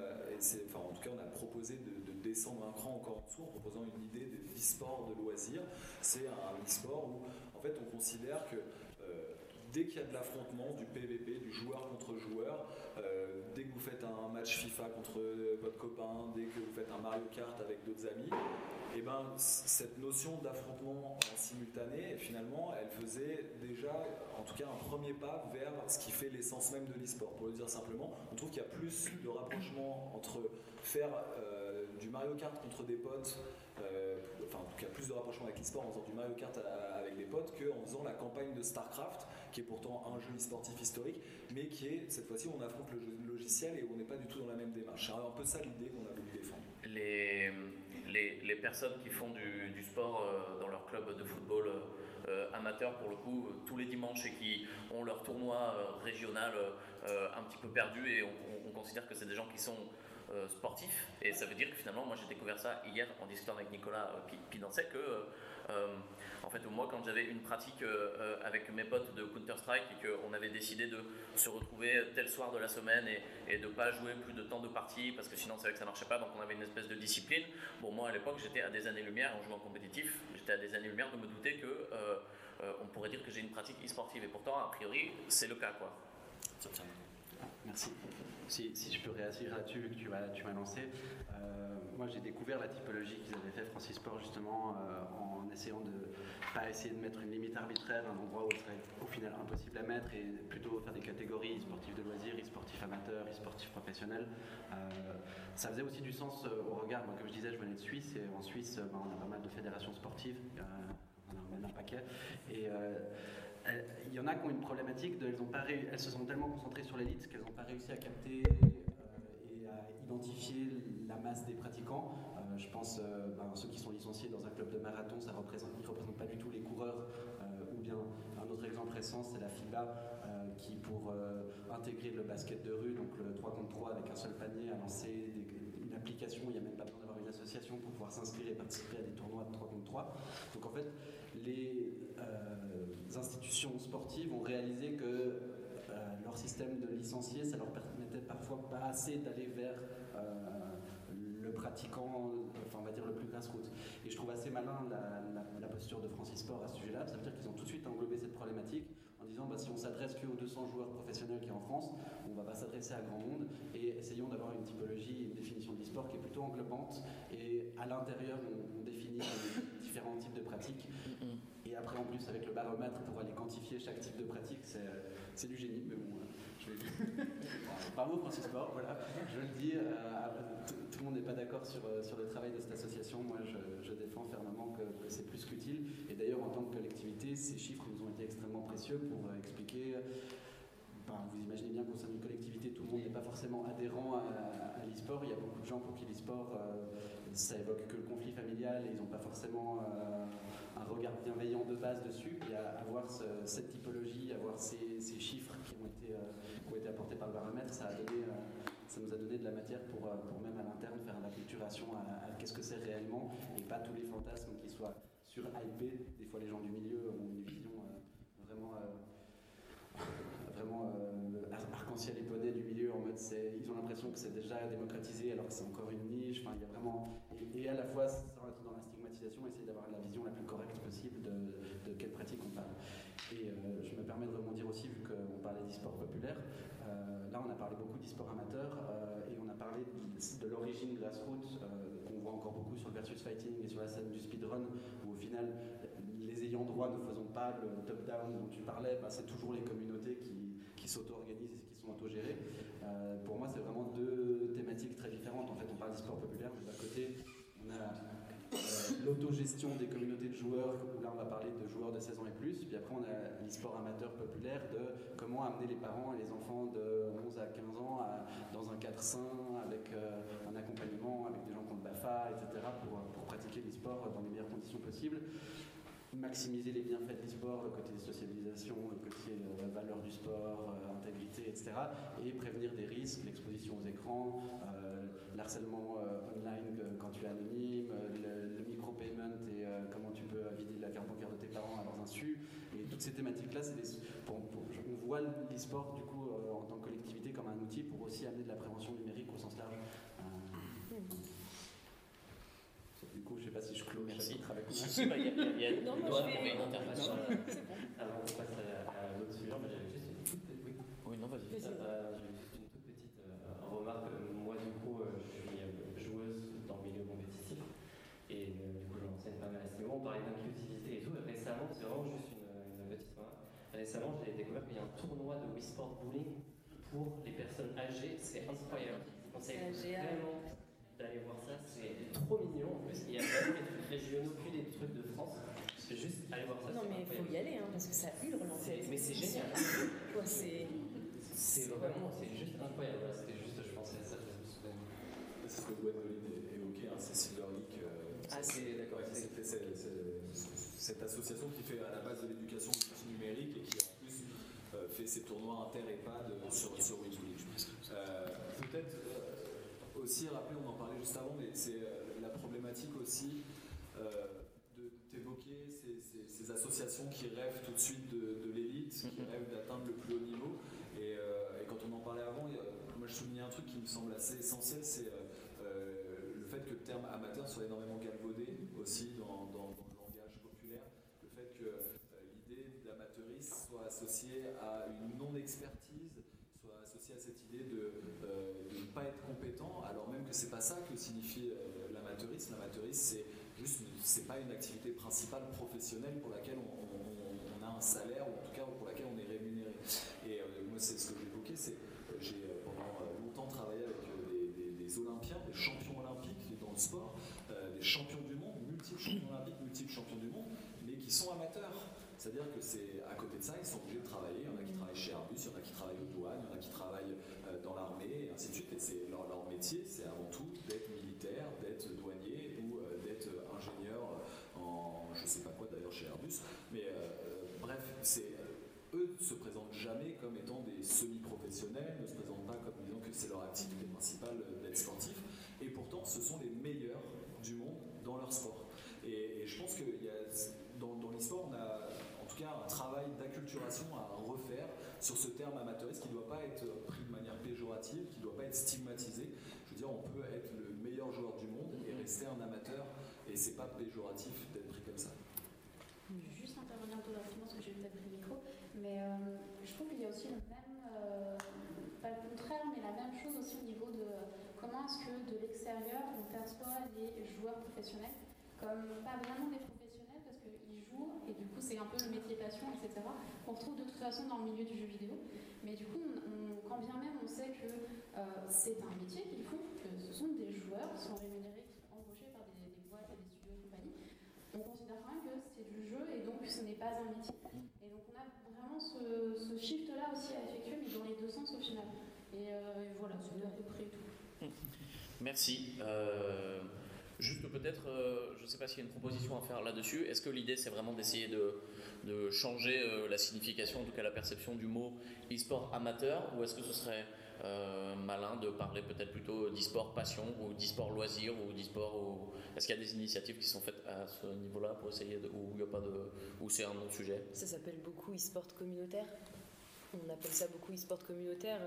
enfin en tout cas, on a proposé de, descendre un cran encore en dessous en proposant une idée d'e-sport de loisir. C'est un e-sport où en fait on considère que dès qu'il y a de l'affrontement, du PVP, du joueur contre joueur, dès que vous faites un match FIFA contre votre copain, dès que vous faites un Mario Kart avec d'autres amis, et eh ben, cette notion d'affrontement en simultané, finalement, elle faisait déjà, en tout cas, un premier pas vers ce qui fait l'essence même de l'e-sport. Pour le dire simplement, on trouve qu'il y a plus de rapprochement entre faire euh, du Mario Kart contre des potes, euh, enfin, en tout cas, plus de rapprochement avec l'e-sport en faisant du Mario Kart avec des potes qu'en faisant la campagne de StarCraft, qui est pourtant un jeu e-sportif historique, mais qui est, cette fois-ci, on affronte le logiciel et on n'est pas du tout dans la même démarche. C'est un peu ça l'idée qu'on a voulu défendre. Les les, personnes qui font du, sport euh, dans leur club de football euh, amateur pour le coup tous les dimanches et qui ont leur tournoi régional un petit peu perdu et on, considère que c'est des gens qui sont sportifs et ça veut dire que finalement moi j'ai découvert ça hier en discutant avec Nicolas Pidancet que euh, en fait, moi, quand j'avais une pratique euh, euh, avec mes potes de Counter-Strike et qu'on avait décidé de se retrouver tel soir de la semaine et, de ne pas jouer plus de temps de partie parce que sinon c'est vrai que ça marchait pas, donc on avait une espèce de discipline. Bon, moi à l'époque, j'étais à des années-lumière en jouant compétitif, j'étais à des années-lumière de me douter que on pourrait dire que j'ai une pratique e-sportive et pourtant, a priori, c'est le cas. quoi. Merci. Si, je peux réagir là-dessus, que tu m'as, tu m'as lancé, moi j'ai découvert la typologie qu'ils avaient fait Francis Sport justement en essayant de pas essayer de mettre une limite arbitraire, un endroit où ce serait au final impossible à mettre, et plutôt faire des catégories sportifs de loisirs, sportifs amateurs, sportifs professionnels. ça faisait aussi du sens au regard, moi, comme je disais, je venais de Suisse, et en Suisse, ben, on a pas mal de fédérations sportives, on même un paquet, et il y en a qui ont une problématique, elles, se sont tellement concentrées sur l'élite qu'elles n'ont pas réussi à capter et à identifier la masse des pratiquants. Euh, je pense euh, ben, ceux qui sont licenciés dans un club de marathon, ça ne représentent pas du tout les coureurs. Euh, ou bien un autre exemple récent, c'est la FIBA qui, pour intégrer le basket de rue, donc le 3 contre 3 avec un seul panier, a lancé une application. Il n'y a même pas besoin d'avoir une association pour pouvoir s'inscrire et participer à des tournois de 3 contre 3. Donc en fait, les institutions sportives ont réalisé que leur système de licenciés, ça leur permettait parfois pas assez d'aller vers le pratiquant, enfin on va dire le plus grassroots. Et je trouve assez malin la, posture de Francis Sport à ce sujet-là. Ça veut dire qu'ils ont tout de suite englobé cette problématique en disant bah, si on s'adresse qu'aux 200 joueurs professionnels qui y en France, on ne va pas s'adresser à grand monde et essayons d'avoir une typologie, une définition de l'e-sport qui est plutôt englobante et à l'intérieur on, définit différents types de pratiques. Et après en plus avec le baromètre pour aller quantifier chaque type de pratique, c'est du génie. Mais bon, Bravo Francis Sport, voilà. Je le dis, euh, tout, le monde n'est pas d'accord sur, euh, sur le travail de cette association. Moi, je, défends fermement que, c'est plus qu'utile. Et d'ailleurs, en tant que collectivité, ces chiffres nous ont été extrêmement pour euh, expliquer ben, vous imaginez bien qu'au sein d'une collectivité, tout le monde n'est pas forcément adhérent à, l'e-sport. Il y a beaucoup de gens pour qui l'e-sport, ça évoque que le conflit familial et ils n'ont pas forcément un regard bienveillant de base dessus. À, avoir cette typologie, avoir ces, chiffres qui ont été apportés par le baromètre, ça, euh, nous a donné de la matière pour, euh, même à l'interne faire la culturation à, qu'est-ce que c'est réellement et pas tous les fantasmes qui soient sur hypés. Des fois, les gens du milieu ont une vision euh, vraiment vraiment arc-en-ciel et poney du milieu en mode c'est, ils ont l'impression que c'est déjà démocratisé alors que c'est encore une niche. Enfin, il y a vraiment et, à la fois sans être dans la stigmatisation, essayer d'avoir la vision la plus correcte possible de, de quelle pratique on parle. Et euh, je me permets de rebondir aussi, vu qu'on parlait d'e-sport populaire. Euh, là, on a parlé beaucoup d'e-sport amateur euh, et on a parlé de, l'origine grassroots qu'on voit encore beaucoup sur le versus fighting et sur la scène du speedrun, où au final, ayants droit ne faisant pas le top-down dont tu parlais, bah, c'est toujours les communautés qui, s'auto-organisent et qui sont autogérées. pour moi, c'est vraiment deux thématiques très différentes. En fait, on parle d'e-sport populaire, mais d'un côté, on a euh, l'autogestion des communautés de joueurs, où là on va parler de joueurs de 16 ans et plus, puis après on a l'e-sport amateur populaire de comment amener les parents et les enfants de 11 à 15 ans dans un cadre sain, avec euh, un accompagnement, avec des gens qui ont le BAFA, etc., pour, pour pratiquer l'e-sport dans les meilleures conditions possibles maximiser les bienfaits du sport, le côté socialisation, le côté euh, valeur du sport, euh, intégrité, etc. Et prévenir des risques, l'exposition aux écrans, euh, l'harcèlement online quand tu es anonyme, le, micro-payment et comment tu peux vider la carte bancaire de tes parents à leurs insu. Et toutes ces thématiques-là, on voit l'e-sport du coup en tant que collectivité comme un outil pour aussi amener de la prévention numérique au sens large. Du coup, je ne sais pas si je clôt le chapitre avec moi. Si, bah, il y a, y a, non, moi, je fais une intervention. Alors, on passe à, l'autre sujet, mais j'avais juste une toute petite. Oui, oui non, vas-y. Euh, j'avais juste une toute petite euh, remarque. Moi, du coup, euh, je suis euh, joueuse dans le milieu compétitif. Et du coup, j'enseigne pas mal à ce niveau. On parlait d'inclusivité et tout. récemment, c'est vraiment juste une, une petite remarque. Récemment, j'ai découvert qu'il y a un tournoi de Wii Sport Bowling pour les personnes âgées. C'est incroyable. Je conseille vraiment d'aller voir ça, c'est trop mignon en plus. Il y a vraiment des trucs régionaux, plus des trucs de France. C'est juste aller voir ça. Non, mais il faut y aller hein, parce que ça hurle en fait. Mais c'est génial. c'est vraiment, c'est juste incroyable. C'était juste, je pensais à ça. C'est ce que Gwendoline évoquait, hein, c'est Silver League. Euh, ah, c'est d'accord. C'était cette association qui fait à la base de l'éducation numérique et qui en plus euh, fait ses tournois inter-EHPAD sur, sur League. Euh, Peut-être aussi rappeler, on en parlait juste avant, mais c'est euh, la problématique aussi euh, de t'évoquer ces, associations qui rêvent tout de suite de, l'élite, qui mm-hmm. rêvent d'atteindre le plus haut niveau. Et, euh, quand on en parlait avant, moi je soulignais un truc qui me semble assez essentiel, c'est le fait que le terme amateur soit énormément galvaudé aussi dans, dans le langage populaire, le fait que l'idée d'amateurisme soit associée à une non-expertise à cette idée de, euh, ne pas être compétent, alors même que c'est pas ça que signifie euh, l'amateurisme. L'amateurisme, c'est juste, c'est pas une activité principale professionnelle pour laquelle on, a un salaire, ou en tout cas pour laquelle on est rémunéré. Et moi, c'est ce que j'évoquais, c'est j'ai pendant longtemps travaillé avec des, Olympiens, des champions olympiques dans le sport, des champions du monde, multiples champions olympiques, multiples champions du monde, mais qui sont amateurs. C'est-à-dire que c'est à côté de ça, ils sont obligés de travailler. Il y en a qui travaillent chez Airbus, il y en a qui travaillent aux douanes, il y en a qui travaillent euh, dans l'armée, et ainsi de suite. Et c'est leur, métier, c'est avant tout d'être militaire, d'être douanier ou euh, d'être ingénieur en je sais pas quoi d'ailleurs chez Airbus. Mais euh, bref, eux ne se présentent jamais comme étant des semi-professionnels, ne se présentent pas comme disant que c'est leur activité principale d'être sportif. Et pourtant, ce sont les meilleurs du monde dans leur sport. Et, je pense que y a, dans, dans l'e-sport, on a un travail d'acculturation à refaire sur ce terme amateuriste qui ne doit pas être pris de manière péjorative, qui ne doit pas être stigmatisé. Je veux dire, on peut être le meilleur joueur du monde et rester un amateur, et c'est pas péjoratif d'être pris comme ça. Je vais juste intervenir un peu rapidement parce que j'ai peut-être pris le micro, mais euh, je trouve qu'il y a aussi le même, euh, pas le contraire, mais la même chose aussi au niveau de comment est-ce que de l'extérieur on perçoit les joueurs professionnels comme pas vraiment des professionnels et du coup c'est un peu le métier passion, etc. qu'on retrouve de toute façon dans le milieu du jeu vidéo. Mais du coup, quand bien même on sait que euh, c'est un métier qu'ils font, que ce sont des joueurs qui sont rémunérés, embauchés par des, boîtes et des studios et compagnie, on considère quand même que c'est du jeu et donc ce n'est pas un métier. Et donc on a vraiment ce, shift-là aussi à effectuer, mais dans les deux sens au final. Et, euh, voilà, c'est à peu près tout. Merci. Euh, Juste peut-être, euh, je ne sais pas s'il y a une proposition à faire là-dessus. Est-ce que l'idée c'est vraiment d'essayer de, changer euh, la signification, en tout cas la perception du mot e-sport amateur, ou est-ce que ce serait euh, malin de parler peut-être plutôt d'e-sport passion ou d'e-sport loisir ou d'e-sport ou... Est-ce qu'il y a des initiatives qui sont faites à ce niveau-là pour essayer de ou il a pas de ou c'est un autre sujet? Ça s'appelle beaucoup e-sport communautaire. On appelle ça beaucoup e-sport communautaire.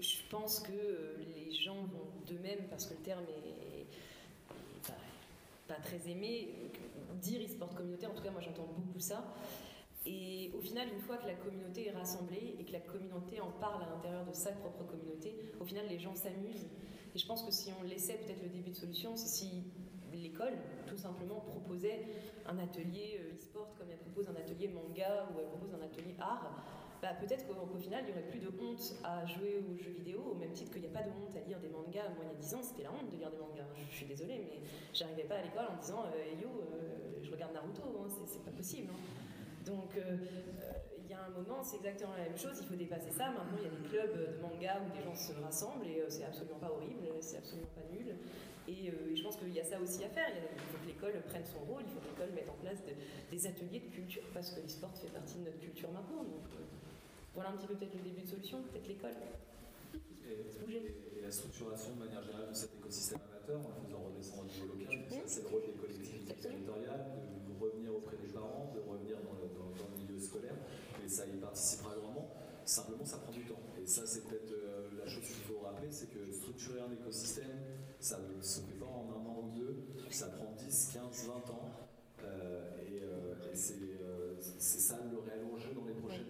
Je pense que les gens vont d'eux-mêmes parce que le terme est pas très aimé. Dire e-sport communautaire, en tout cas, moi j'entends beaucoup ça. Et au final, une fois que la communauté est rassemblée et que la communauté en parle à l'intérieur de sa propre communauté, au final, les gens s'amusent. Et je pense que si on laissait peut-être le début de solution, c'est si l'école, tout simplement, proposait un atelier euh, e-sport comme elle propose un atelier manga ou elle propose un atelier art, bah, peut-être qu'au final, il n'y aurait plus de honte à jouer aux jeux vidéo, au même titre qu'il n'y a pas de honte à lire des mangas. Moi, il y a 10 ans, c'était la honte de lire des mangas. Je, suis désolée, mais j'arrivais pas à l'école en disant euh, Yo, euh, je regarde Naruto, hein, c'est pas possible. Hein. Donc, euh, il y a un moment, c'est exactement la même chose, il faut dépasser ça. Maintenant, il y a des clubs de manga où des gens se rassemblent et c'est absolument pas horrible, c'est absolument pas nul. Et, je pense qu'il y a ça aussi à faire. Il, faut que l'école prenne son rôle, il faut que l'école mette en place des ateliers de culture parce que l'e-sport fait partie de notre culture maintenant. Voilà un petit peu peut-être le début de solution, peut-être l'école. Et, la structuration de manière générale de cet écosystème amateur, en faisant redescendre au niveau local, c'est le rôle des collectivités territoriales, de revenir auprès des parents, de revenir dans le, milieu scolaire, et ça y participera grandement. Simplement, ça prend du temps. Et ça, c'est peut-être euh, la chose qu'il faut rappeler, c'est que structurer un écosystème, ça ne se fait pas en un an ou deux, ça prend 10, 15, 20 ans. Euh, et, euh, et c'est ça le réel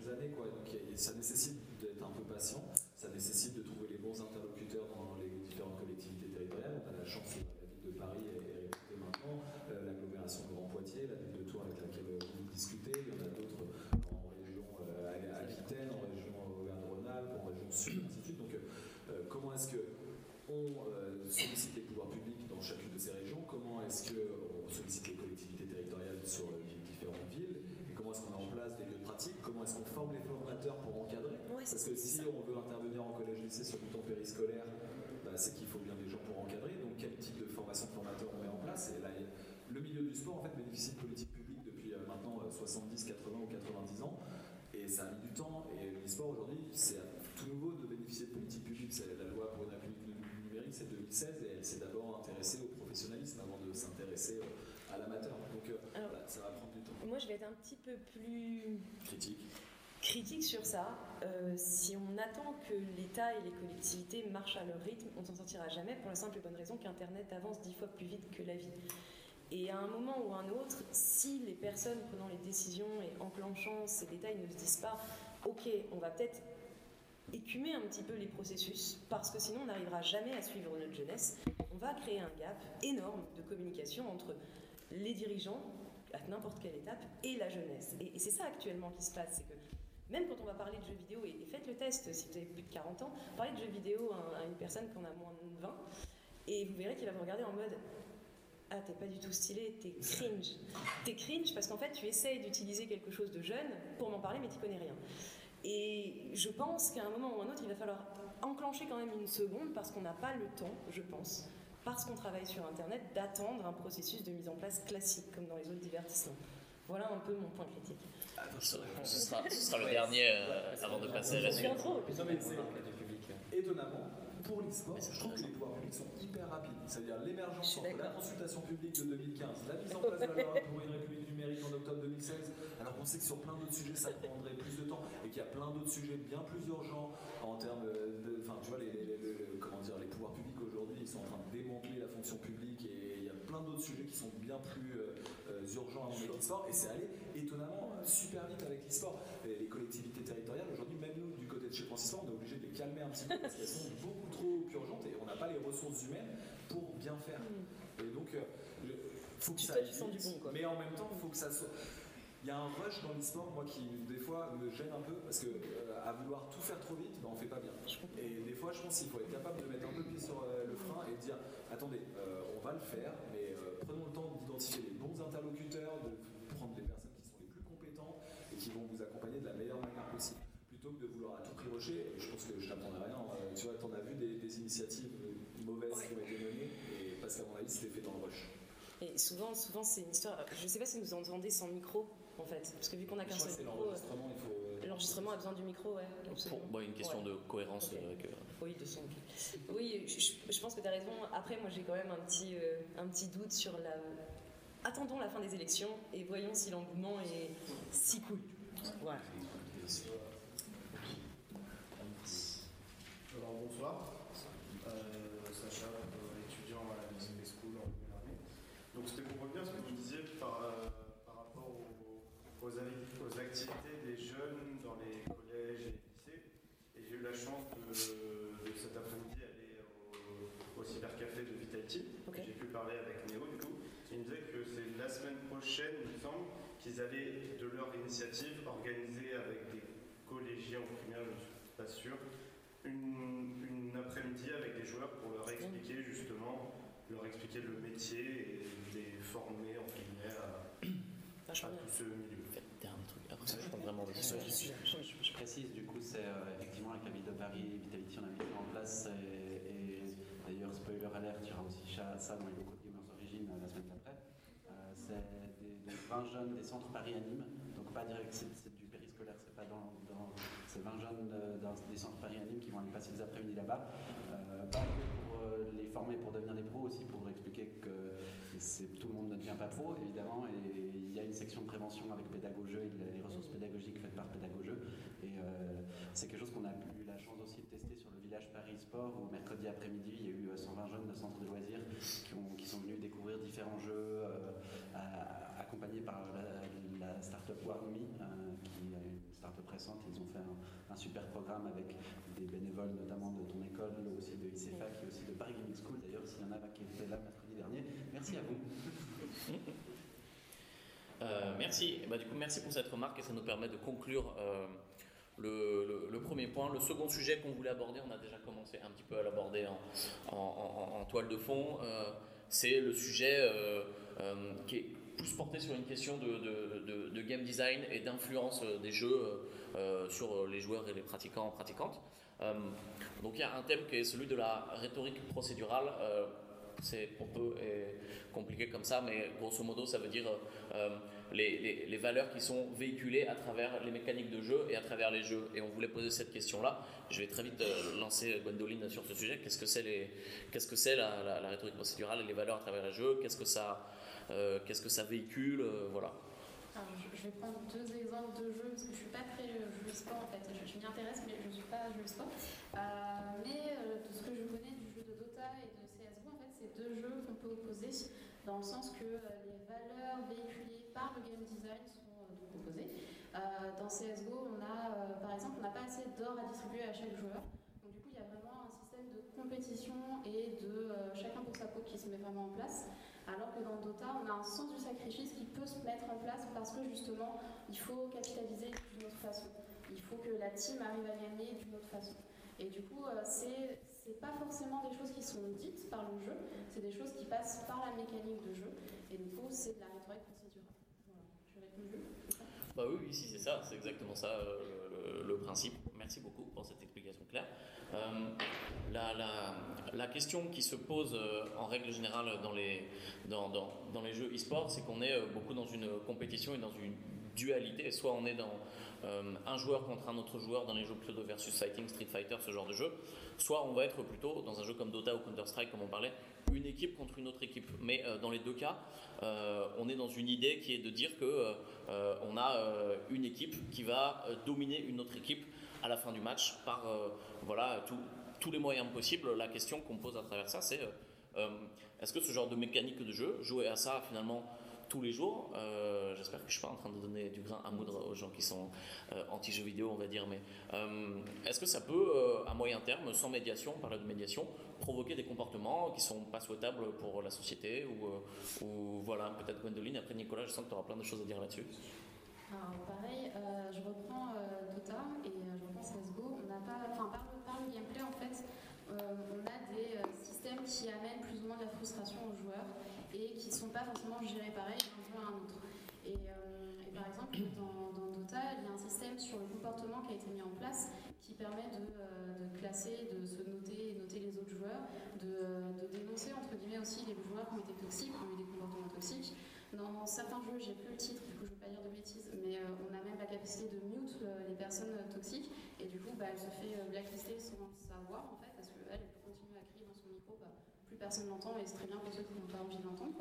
années. Quoi. Donc ça nécessite d'être un peu patient, ça nécessite de trouver les bons interlocuteurs dans les différentes collectivités territoriales. On a la chance, que la ville de Paris est réputée maintenant, euh, l'agglomération de Grand Poitiers, la ville de Tours avec laquelle vous discutez, il y en a d'autres en région euh, Aquitaine, en région Auvergne-Rhône-Alpes, en région Sud, ainsi de suite. Donc euh, comment est-ce que on sollicite les pouvoirs publics dans chacune de ces régions Comment est-ce qu'on sollicite les collectivités territoriales sur les différentes villes comment est-ce qu'on met en place des lieux de est-ce qu'on forme les formateurs pour encadrer. Parce que si on veut intervenir en collège-lycée sur du temps périscolaire, bah, c'est qu'il faut bien des gens pour encadrer. Donc quel type de formation de formateur on met en place? Et là, le milieu du sport en fait bénéficie de politiques publiques depuis euh, maintenant 70, euh, 80 ou 90 ans. Et ça a mis du temps. Et l'e-sport aujourd'hui, c'est tout nouveau de bénéficier de politiques publiques. C'est la loi pour une république numérique, c'est 2016, et elle s'est d'abord intéressée au professionnalisme avant de s'intéresser à l'amateur. Donc ça va prendre moi, je vais être un petit peu plus critique, critique sur ça. Euh, si on attend que l'État et les collectivités marchent à leur rythme, on s'en sortira jamais pour la simple et bonne raison qu'Internet avance dix fois plus vite que la vie. Et à un moment ou à un autre, si les personnes prenant les décisions et enclenchant ces détails ne se disent pas Ok, on va peut-être écumer un petit peu les processus, parce que sinon on n'arrivera jamais à suivre notre jeunesse, on va créer un gap énorme de communication entre les dirigeants à n'importe quelle étape et la jeunesse. Et, c'est ça actuellement qui se passe, c'est que même quand on va parler de jeux vidéo, et, faites le test si vous avez plus de 40 ans, parlez de jeux vidéo à, une personne qui en a moins de 20, et vous verrez qu'il va vous regarder en mode ah, t'es pas du tout stylé, t'es cringe. T'es cringe parce qu'en fait, tu essayes d'utiliser quelque chose de jeune pour m'en parler, mais tu connais rien. Et je pense qu'à un moment ou un autre, il va falloir enclencher quand même une seconde parce qu'on n'a pas le temps, je pense, parce qu'on travaille sur Internet, d'attendre un processus de mise en place classique comme dans les autres divertissements. Voilà un peu mon point critique. Ce sera, le dernier euh, avant de passer à la suite. Étonnamment, pour l'e-sport, je trouve que les pouvoirs publics sont hyper rapides. C'est-à-dire l'émergence entre la consultation publique de 2015, la mise en place de la loi pour une république numérique en octobre 2016, alors qu'on sait que sur plein d'autres sujets ça prendrait plus de temps et qu'il y a plein d'autres sujets bien plus urgents en termes de. Enfin, tu vois, les, comment dire, les pouvoirs publics aujourd'hui, ils sont en train de démanteler la fonction publique et il y a plein d'autres sujets qui sont bien plus euh, euh, urgents avec l'e-sport et c'est allé étonnamment euh, super vite avec l'e-sport. Les collectivités territoriales, aujourd'hui, même nous, du côté de chez Francis on est obligé de les calmer un petit peu parce qu'elles sont beaucoup trop urgentes et on n'a pas les ressources humaines pour bien faire. Mm. Et donc, il faut que ça aille vite, mais en même temps, il faut que ça soit. Il y a un rush dans l'e-sport, moi, qui des fois me gêne un peu, parce que euh, à vouloir tout faire trop vite, ben, on fait pas bien. Et des fois, je pense qu'il faut être capable de mettre un peu le pied sur euh, le frein et de dire attendez, euh, on va le faire, mais prenons le temps d'identifier les bons interlocuteurs, de prendre des personnes qui sont les plus compétentes et qui vont vous accompagner de la meilleure manière possible plutôt que de vouloir à tout prix rocher, je pense que je t'apprendrai rien, tu vois, t'en as vu des, initiatives mauvaises qui ont été menées, et parce qu'à mon avis, c'était fait dans le rush. Et souvent, souvent c'est une histoire. Je ne sais pas si vous entendez sans micro, en fait, parce que vu qu'on a qu'un seul micro. L'enregistrement, il faut. Euh, l'enregistrement a besoin du micro, ouais. Bon, une question de cohérence avec. Euh, oui, de son. Oui, je, pense que tu as raison. Après, moi, j'ai quand même un petit, euh, un petit doute sur la. Attendons la fin des élections et voyons si l'engouement est si cool. Voilà. Alors, bonsoir. Aux, activités des jeunes dans les collèges et les lycées. Et j'ai eu la chance de, cet après-midi aller au, cybercafé de Vitality. J'ai pu parler avec Néo du coup. Il me disait que c'est la semaine prochaine, il me semble, qu'ils allaient de leur initiative organiser avec des collégiens ou primaires, je ne suis pas sûr, une, une après-midi avec des joueurs pour leur expliquer justement, leur expliquer le métier et les former en primaire ce milieu. Je, précise, du coup, c'est euh, effectivement avec la ville de Paris, Vitality, on a mis ça en place. Et, d'ailleurs, spoiler alert, il y aura aussi ça dans les locaux de Gamers Origin euh, la semaine d'après. Euh, c'est des, 20 jeunes des centres Paris à Nîmes, donc pas direct, c'est, du périscolaire, c'est pas dans, dans c'est 20 jeunes des centres Paris à Nîmes qui vont aller passer des après-midi là-bas. pas former pour devenir des pros, aussi pour expliquer que tout le monde ne devient pas pro, évidemment, et il y a une section de prévention avec pédagogeux et les ressources pédagogiques faites par pédagogeux. Et euh, c'est quelque chose qu'on a eu la chance aussi de tester sur le village Paris Sport, où mercredi après-midi, il y a eu 120 euh, jeunes de centres de loisirs qui, sont venus découvrir différents jeux, euh, accompagnés par la, start-up Warmi, qui une start-up récente. Ils ont fait un, super programme avec des bénévoles, notamment de ton école, aussi de ICFA, qui est aussi de Paris Gaming School, d'ailleurs, s'il y en a qui étaient là mercredi dernier. Merci à vous. Euh, merci. Bah, du coup, merci pour cette remarque et ça nous permet de conclure euh, le, premier point. Le second sujet qu'on voulait aborder, on a déjà commencé un petit peu à l'aborder en, toile de fond. Euh, c'est le sujet qui est plus porté sur une question de, de game design et d'influence des jeux sur les joueurs et les pratiquants pratiquantes. donc il y a un thème qui est celui de la rhétorique procédurale c'est un peu compliqué comme ça, mais grosso modo, ça veut dire euh, les, les, valeurs qui sont véhiculées à travers les mécaniques de jeu et à travers les jeux. Et on voulait poser cette question-là. Je vais très vite euh, lancer Gwendoline sur ce sujet. Qu'est-ce que c'est qu'est-ce que c'est la, la, rhétorique procédurale et les valeurs à travers les jeux? Qu'est-ce que ça, euh, qu'est-ce que ça véhicule Voilà. je, vais prendre deux exemples de jeux parce que je suis pas très jeu sport en fait. Je, m'y intéresse, mais je suis pas jeu sport. mais de ce que je connais du jeu de Dota et de ces deux jeux qu'on peut opposer dans le sens que euh, les valeurs véhiculées par le game design sont euh, opposées. Euh, dans CSGO, on a, par exemple, on n'a pas assez d'or à distribuer à chaque joueur. Donc du coup, il y a vraiment un système de compétition et de chacun pour sa peau qui se met vraiment en place. Alors que dans Dota, on a un sens du sacrifice qui peut se mettre en place parce que justement, il faut capitaliser d'une autre façon. Il faut que la team arrive à gagner d'une autre façon. Et du coup, euh, c'est c'est pas forcément des choses qui sont dites par le jeu, c'est des choses qui passent par la mécanique de jeu. Et du coup, c'est de la rhétorique procédurale. Voilà. Tu réponds Bah oui, oui, si c'est ça, c'est exactement ça euh, le, principe. Merci beaucoup pour cette explication la, la, question qui se pose en règle générale dans les, jeux e-sport, c'est qu'on est beaucoup dans une compétition et dans une dualité. Soit on est dans euh, un joueur contre un autre joueur dans les jeux pseudo versus fighting, Street Fighter, ce genre de jeu. Soit on va être plutôt dans un jeu comme Dota ou Counter-Strike, comme on parlait, une équipe contre une autre équipe. Mais euh, dans les deux cas, euh, on est dans une idée qui est de dire que on a une équipe qui va dominer une autre équipe à la fin du match par voilà tous les moyens possibles. La question qu'on pose à travers ça, c'est est-ce que ce genre de mécanique de jeu, jouer à ça finalement tous les jours. Euh, j'espère que je ne suis pas en train de donner du grain à moudre aux gens qui sont euh, anti-jeux vidéo, on va dire, mais euh, est-ce que ça peut, à moyen terme, sans médiation, par de médiation, provoquer des comportements qui ne sont pas souhaitables pour la société ou, ou voilà, peut-être Gwendoline, après Nicolas, je sens que tu auras plein de choses à dire là-dessus. Alors pareil, je reprends Dota et je reprends CSGO. On n'a enfin par, le gameplay en fait, on a des systèmes qui amènent plus ou moins de la frustration aux joueurs et qui ne sont pas forcément gérés pareil d'un jeu à un autre. Et, euh, par exemple, dans, Dota, il y a un système sur le comportement qui a été mis en place qui permet de, euh, classer, de se noter et noter les autres joueurs, de, dénoncer entre guillemets aussi les joueurs qui ont été toxiques, qui ont eu des comportements toxiques. Dans, certains jeux, j'ai plus le titre, du je ne veux pas dire de bêtises, mais euh, on a même la capacité de mute les personnes toxiques bah, elle se fait blacklister sans savoir en fait parce qu'elle peut continuer à crier dans son micro. Bah, plus personne n'entend et c'est très bien pour ceux qui n'ont pas envie d'entendre.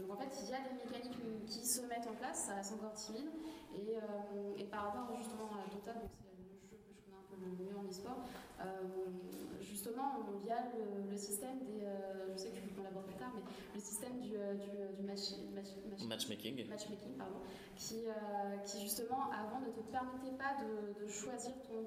Donc en fait, il y a des mécaniques qui se mettent en place, ça reste encore timide. Et, euh, et par rapport justement à Dota, donc c'est le jeu que je connais un peu le mieux en e-sport, euh, justement, il y a le, système des. Euh, je sais que on l'aborde plus tard, mais le système du, du, match, matchmaking. matchmaking pardon, qui, qui justement, avant, ne te permettait pas de, de choisir ton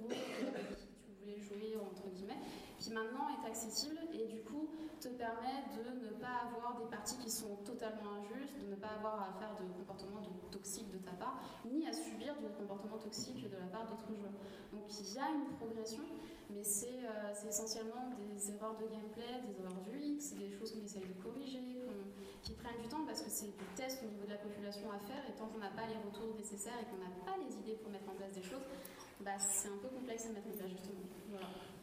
groupe jouer entre guillemets, qui maintenant est accessible et du coup te permet de ne pas avoir des parties qui sont totalement injustes, de ne pas avoir à faire de comportements toxiques de ta part, ni à subir du comportement toxique de la part d'autres joueurs. Donc il y a une progression, mais c'est euh, essentiellement des erreurs de gameplay, des erreurs du X, des choses qu'on essaye de corriger, qui prennent du temps parce que c'est des tests au niveau de la population à faire et tant qu'on n'a pas les retours nécessaires et qu'on n'a pas les idées pour mettre en place des choses, bah, c'est un peu complexe à mettre en place justement.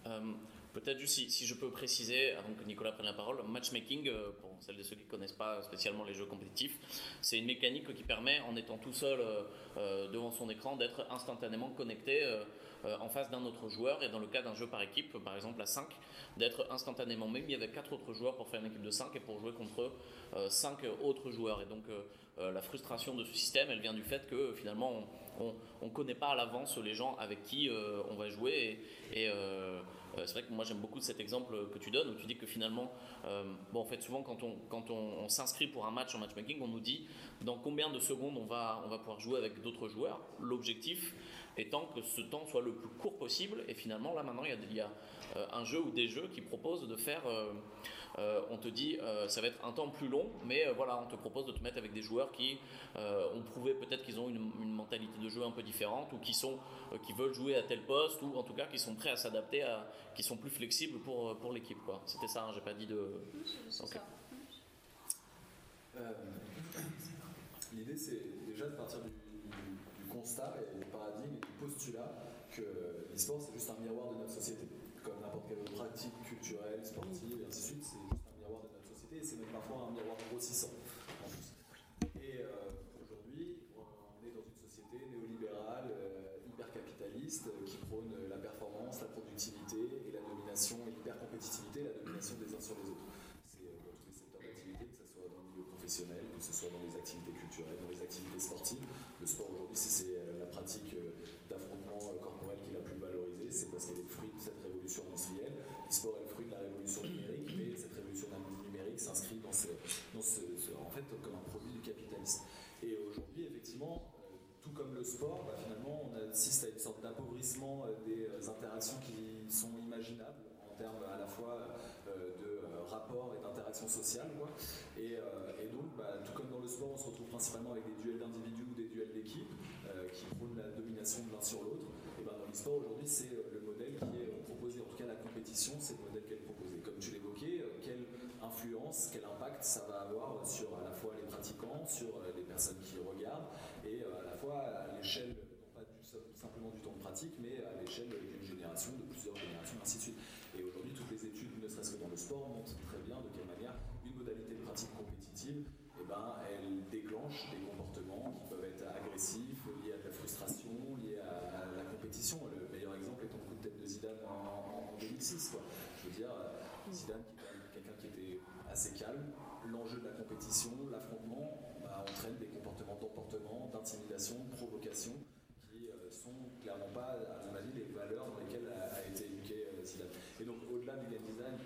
Euh, peut-être juste si, je peux préciser, avant que Nicolas prenne la parole, matchmaking, euh, pour celles de ceux qui ne connaissent pas spécialement les jeux compétitifs, c'est une mécanique qui permet, en étant tout seul euh, devant son écran, d'être instantanément connecté en face d'un autre joueur. Et dans le cas d'un jeu par équipe, par exemple à 5, d'être instantanément même avec 4 autres joueurs pour faire une équipe de 5 et pour jouer contre 5 autres joueurs. Et donc la frustration de ce système, elle vient du fait que finalement on ne connaît pas à l'avance les gens avec qui euh, on va jouer. Et, euh, euh, c'est vrai que moi j'aime beaucoup cet exemple que tu donnes où tu dis que finalement, bon en fait souvent quand on, s'inscrit pour un match en matchmaking, on nous dit dans combien de secondes on va pouvoir jouer avec d'autres joueurs. L'objectif étant que ce temps soit le plus court possible. Et finalement là maintenant il y a, il y a un jeu ou des jeux qui proposent de faire euh, on te dit euh, ça va être un temps plus long, mais euh, voilà, on te propose de te mettre avec des joueurs qui ont prouvé peut-être qu'ils ont une, mentalité de jeu un peu différente ou qui sont qui veulent jouer à tel poste ou en tout cas qui sont prêts à s'adapter, à, qui sont plus flexibles pour, pour l'équipe. C'était ça, hein, j'ai pas dit de. L'idée c'est déjà de partir du, constat et du paradigme et du postulat que l'e-sport c'est juste un miroir de notre société comme n'importe quelle autre pratique culturelle, sportive, et ainsi de suite, c'est juste un miroir de notre société et c'est même parfois un miroir grossissant. Et euh, aujourd'hui, on est dans une société néolibérale, euh, hyper-capitaliste, euh, qui prône la performance, la productivité et la domination, et l'hyper-compétitivité, la domination des uns sur les autres. C'est dans tous les secteurs d'activité, que ce soit dans le milieu professionnel, que ce soit dans les activités culturelles, dans les activités sportives. Le sport aujourd'hui, c'est la pratique d'affrontement corporel qui est la plus valorisée, c'est parce qu'elle est le fruit de cette révolution industrielle. L'e-sport est le fruit de la révolution numérique, mais cette révolution numérique s'inscrit en fait, comme un produit du capitalisme. Et aujourd'hui, effectivement, euh, tout comme le sport, bah, finalement, on assiste à une sorte d'appauvrissement euh, des euh, interactions qui sont imaginables à la fois de rapport et d'interaction sociale. Et, donc, bah, tout comme dans le sport, on se retrouve principalement avec des duels d'individus ou des duels d'équipe qui prônent la domination de l'un sur l'autre. Et ben, dans l'e-sport, aujourd'hui, c'est le modèle qui est proposé, en tout cas la compétition, c'est le modèle qui est proposé. Comme tu l'évoquais, quelle influence, quel impact ça va avoir sur à la fois les pratiquants, sur les personnes qui regardent, et à la fois à l'échelle simplement du temps de pratique, mais à l'échelle d'une génération, de plusieurs générations, ainsi de suite. Et aujourd'hui, toutes les études, ne serait-ce que dans le sport, montrent très bien de quelle manière une modalité de pratique compétitive, eh ben, elle déclenche des comportements qui peuvent être agressifs, liés à de la frustration, liés à, la compétition. Le meilleur exemple étant le coup de tête de Zidane en, 2006. Quoi. Je veux dire, Zidane, qui est quelqu'un qui était assez calme, l'enjeu de la compétition, l'affrontement, bah, entraîne des comportements d'emportement, d'intimidation, de provocation sont clairement pas, à mon avis, les valeurs dans lesquelles a, été éduqué euh, Zidane. Et donc, au-delà du game design,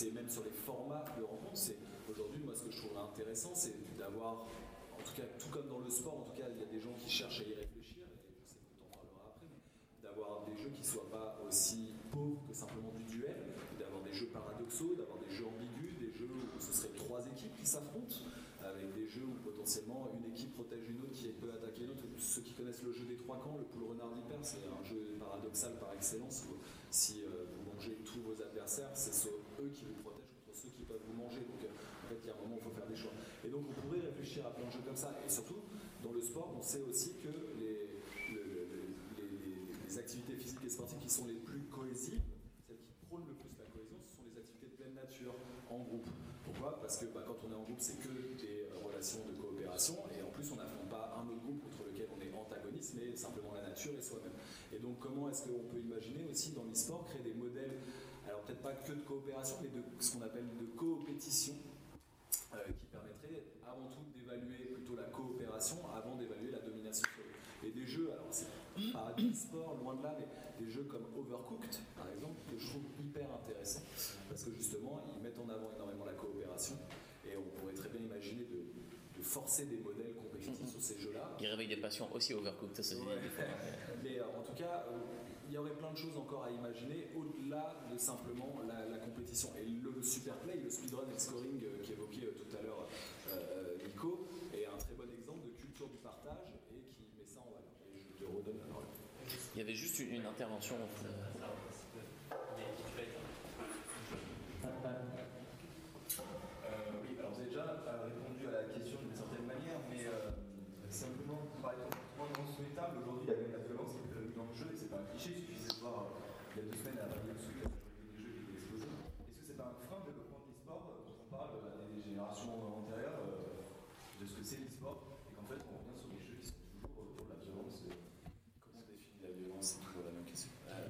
c'est même sur les formats de rencontre, c'est aujourd'hui, moi, ce que je trouve intéressant, c'est d'avoir, en tout cas, tout comme dans le sport, en tout cas, il y a des gens qui cherchent à y réfléchir, et je sais qu'on en parlera après, mais d'avoir des jeux qui soient pas aussi pauvres que simplement du duel, d'avoir des jeux paradoxaux, d'avoir des jeux ambigus, des jeux où ce serait trois équipes qui s'affrontent, avec des jeux où potentiellement une équipe protège une autre qui peut attaquer l'autre. Ceux qui connaissent le jeu des trois camps, le poule renard vipère, c'est un jeu paradoxal par excellence si euh, vous tous vos adversaires, c'est eux qui vous protègent contre ceux qui peuvent vous manger. Donc euh, en fait, il y a un moment où il faut faire des choix. Et donc on pourrait réfléchir à plein de jeux comme ça. Et surtout, dans le sport, on sait aussi que les, activités physiques et sportives qui sont les plus cohésives, celles qui prônent le plus la cohésion, ce sont les activités de pleine nature, en groupe. Pourquoi? Parce que bah, quand on est en groupe, c'est que des relations de coopération, et en plus, on n'affronte pas un autre groupe contre lequel on est antagoniste, mais simplement la nature et soi-même. Et donc, comment est-ce qu'on peut imaginer aussi dans l'e-sport créer des modèles, alors peut-être pas que de coopération, mais de ce qu'on appelle de coopétition, euh, qui permettrait avant tout d'évaluer plutôt la coopération avant d'évaluer la domination Et des jeux, alors c'est pas du sport, loin de là, mais des jeux comme Overcooked, par exemple, que je trouve hyper intéressant, parce que justement, ils mettent en avant énormément la coopération, et on pourrait très bien imaginer de, forcer des modèles compétitifs sur ces jeux-là. Ils réveillent des passions aussi Overcooked, ça se dit Mais euh, en tout cas, euh, il y aurait plein de choses encore à imaginer au-delà de simplement la, compétition. Et le super play, le speedrun et le scoring euh, qu'évoquait tout à l'heure Nico, est un très bon exemple de culture du partage et qui met ça en valeur. Et je te redonne la parole. Il y avait juste une, intervention. Euh, oui, alors vous avez déjà répondu à la question d'une certaine manière, mais euh, simplement, par exemple, souhaitable, aujourd'hui la violence qui est le jeu, et c'est pas un cliché, il suffisait de voir il y a deux semaines à la dessus, il y a des jeux qui étaient explosés. Est-ce que c'est pas un frein de développement de l'e-sport quand on parle des générations antérieures de ce que c'est l'e-sport, et qu'en fait on revient sur des jeux qui sont toujours autour de la violence c'est toujours la même question. Euh,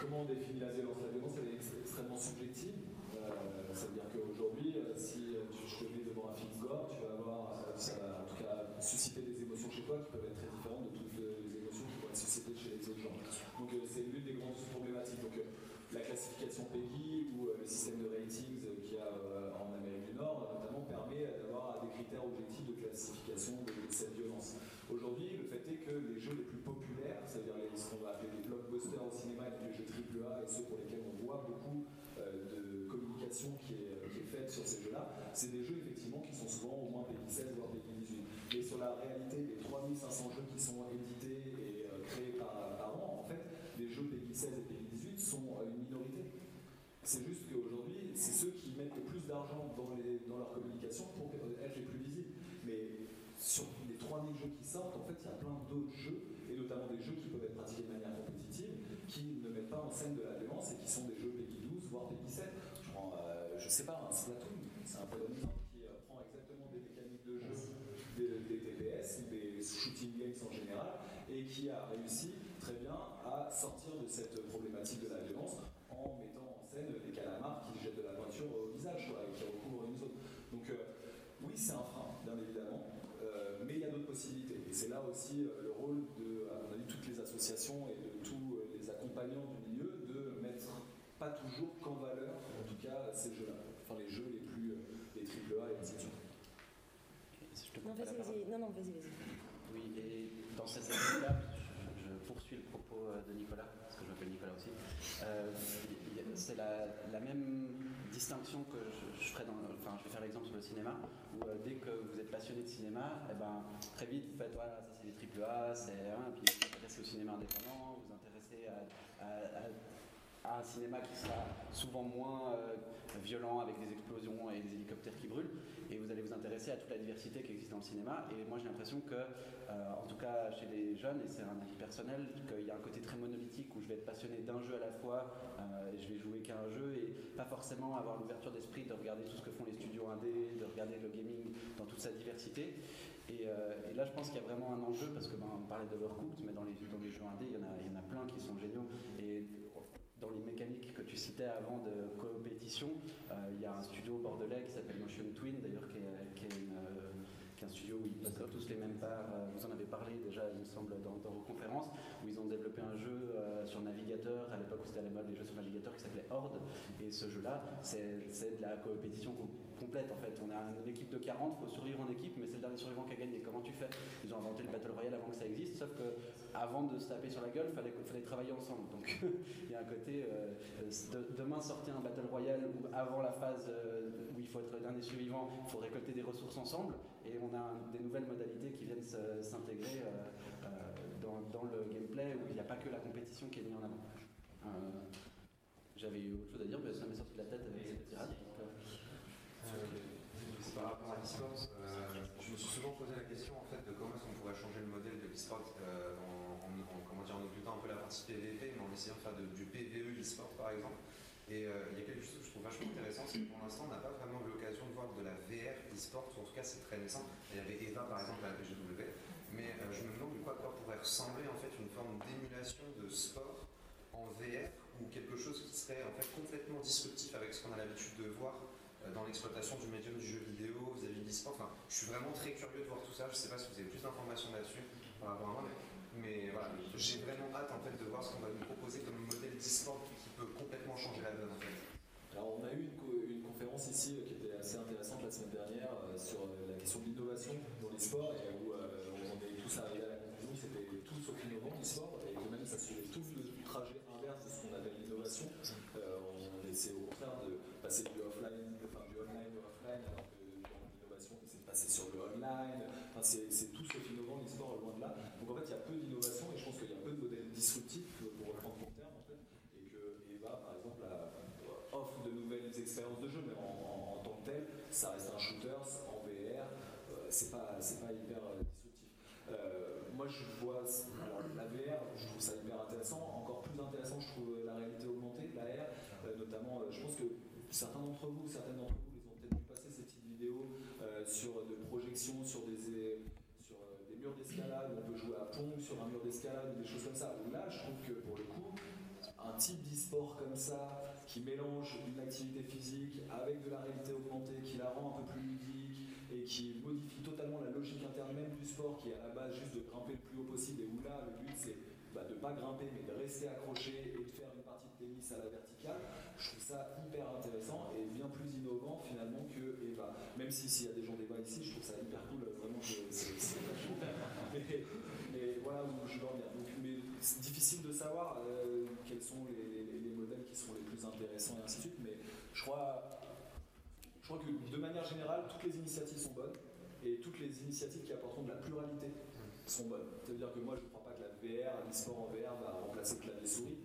comment on définit la violence La violence, elle est extrêmement subjective. Euh, ça veut dire qu'aujourd'hui, euh, si tu, je te mets devant un film gore, tu vas avoir, ça va en tout cas susciter des émotions chez qui peuvent être très différentes de toutes les émotions qui pourraient être suscitées chez les autres gens. Donc c'est l'une des grandes problématiques. Donc, la classification PEGI ou le système de ratings qu'il y a en Amérique du Nord, notamment, permet d'avoir des critères objectifs de classification de cette violence. Aujourd'hui, le fait est que les jeux les plus populaires, c'est-à-dire ce qu'on va appeler les blockbusters au cinéma, les jeux AAA et ceux pour lesquels on voit beaucoup euh, de communication qui est, faite sur ces jeux-là, c'est des jeux effectivement qui sont souvent au moins PEGI 16 voire PEGI 18. Et sur la réalité des 3500 jeux qui sont édités et euh, créés par, an, en fait, les jeux PEGI 16 et PEGI 18 sont euh, une minorité. C'est juste qu'aujourd'hui, c'est ceux qui mettent le plus d'argent dans, dans leur communication pour être les plus visibles. Mais sur les 3000 jeux qui sortent, en fait, il y a plein d'autres jeux, et notamment des jeux qui peuvent être pratiqués de manière compétitive, qui ne mettent pas en scène de la violence et qui sont des jeux PEGI 12, voire PEGI 7. Je prends, euh, je sais pas, un Splatoon, c'est un peu exemple, qui euh, prend exactement des mécaniques de jeu, des, TPS, des shooting games en général, et qui a réussi très bien à sortir de cette problématique de la violence en mettant en scène des calamars qui jettent de la peinture au visage et qui recouvrent une zone. Donc, euh, oui, c'est un frein, bien évidemment. Euh, mais il y a d'autres possibilités. Et c'est là aussi euh, le rôle de, à mon avis, toutes les associations et de tous euh, les accompagnants du milieu de mettre pas toujours qu'en valeur, en tout cas, ces jeux-là. Enfin, les jeux les plus, les AAA et ainsi de suite. Non, vas-y, vas-y. Non, non, vas-y, vas-y. Oui, et dans cette étape, je, poursuis le propos de Nicolas, parce que je m'appelle Nicolas aussi. c'est la, même distinction que je, ferai dans enfin je vais faire l'exemple sur le cinéma, où euh, dès que vous êtes passionné de cinéma, eh ben, très vite vous faites voilà, ça c'est des triple A, c'est, hein, puis vous vous intéressez au cinéma indépendant, vous vous intéressez à, un cinéma qui sera souvent moins euh, violent avec des explosions et des hélicoptères qui brûlent et vous allez vous intéresser à toute la diversité qui existe dans le cinéma. Et moi j'ai l'impression que, euh, en tout cas chez les jeunes, et c'est un avis personnel, qu'il y a un côté très monolithique où je vais être passionné d'un jeu à la fois, euh, et je vais jouer qu'à un jeu, et pas forcément avoir l'ouverture d'esprit de regarder tout ce que font les studios indés, de regarder le gaming dans toute sa diversité. Et, là, je pense qu'il y a vraiment un enjeu parce que ben, on parlait d'Overcooked, mais dans les, dans les jeux indés, il y, en a, il y en a plein qui sont géniaux. Dans les mécaniques que tu citais avant de compétition, euh, il y a un studio bordelais qui s'appelle Motion Twin, d'ailleurs, qui, est, euh, un studio où ils passent tous les mêmes parts. Euh, vous en avez parlé déjà, il me semble, dans, vos conférences, où ils ont développé un jeu sur navigateur, à l'époque où c'était à la mode des jeux sur navigateur, qui s'appelait Horde. Et ce jeu-là, c'est de la compétition complète en fait. On a une équipe de 40, il faut survivre en équipe, mais c'est le dernier survivant qui a gagné. Comment tu fais? Ils ont inventé le Battle Royale avant que ça existe, sauf que avant de se taper sur la gueule, il fallait, travailler ensemble. Donc il y a un côté, euh, demain sortir un Battle Royale où avant la phase euh, où il faut être le dernier survivant, il faut récolter des ressources ensemble, et on a des nouvelles modalités qui viennent s'intégrer euh, dans, dans, le gameplay où il n'y a pas que la compétition qui est mise en avant. J'avais eu autre chose à dire, mais ça m'est sorti de la tête avec cette tirade. Euh, par rapport à l'e-sport, euh, je me suis souvent posé la question en fait de comment est-ce qu'on pourrait changer le modèle de l'e-sport euh, en, dire, en occultant un peu la partie PVP, mais en essayant de faire du PVE e-sport par exemple. Et il y a quelque chose que je trouve vachement intéressant, c'est que pour l'instant on n'a pas vraiment l'occasion de voir de la VR e-sport, en tout cas c'est très naissant. Il y avait Eva par exemple à la PGW, mais je me demande quoi, quoi pourrait ressembler en fait une forme d'émulation de sport en VR ou quelque chose qui serait en fait complètement disruptif avec ce qu'on a l'habitude de voir dans l'exploitation du médium du jeu vidéo vis-à-vis de l'e-sport. Enfin, je suis vraiment très curieux de voir tout ça. Je ne sais pas si vous avez plus d'informations là-dessus par rapport à moi, mais, voilà, j'ai vraiment hâte en fait de voir ce qu'on va nous proposer comme modèle d'e-sport qui peut complètement changer la donne en fait. Alors on a eu une, conférence ici euh, qui était assez intéressante la semaine dernière euh, sur la question de l'innovation dans l'e-sport et où on est tous arrivés à la conclusion que c'était tout sauf innovant l'e-sport et que même ça suivait tout le trajet inverse de ce qu'on appelle l'innovation. on essaie au contraire de passer du offline c'est sur le online, enfin, c'est tout qui innovant, l'e-sport loin de là. Donc en fait, il y a peu d'innovation et je pense qu'il y a peu de modèles disruptifs pour reprendre ton terme en fait, et que Eva, par exemple, offre de nouvelles expériences de jeu, mais en, tant que tel, ça reste un shooter en VR, euh, c'est pas, pas hyper euh, disruptif. Euh, moi, je vois alors, la VR, je trouve ça hyper intéressant. Encore plus intéressant, je trouve la réalité augmentée, la R, notamment. je pense que certains d'entre vous, certaines d'entre vous, les ont peut-être vu passer cette vidéo sur de projection sur des, sur euh, des murs d'escalade, on peut jouer à Pong sur un mur d'escalade des choses comme ça. Où là, je trouve que pour le coup, un type d'e-sport comme ça, qui mélange une activité physique avec de la réalité augmentée, qui la rend un peu plus ludique et qui modifie totalement la logique interne même du sport, qui est à la base juste de grimper le plus haut possible, et où là, le but c'est bah, de ne pas grimper, mais de rester accroché et de faire une partie de tennis à la verticale, je trouve ça hyper intéressant et bien plus innovant finalement que Eva. Même si s'il y a des gens d'Eva ici, je trouve ça hyper cool, vraiment c'est mais, mais, voilà où je veux en Donc, mais c'est difficile de savoir euh, quels sont les, modèles qui seront les plus intéressants et ainsi de suite, mais je crois, je crois que de manière générale, toutes les initiatives sont bonnes et toutes les initiatives qui apporteront de la pluralité sont bonnes. C'est-à-dire que moi je crois VR, l'e-sport en VR va remplacer le clavier souris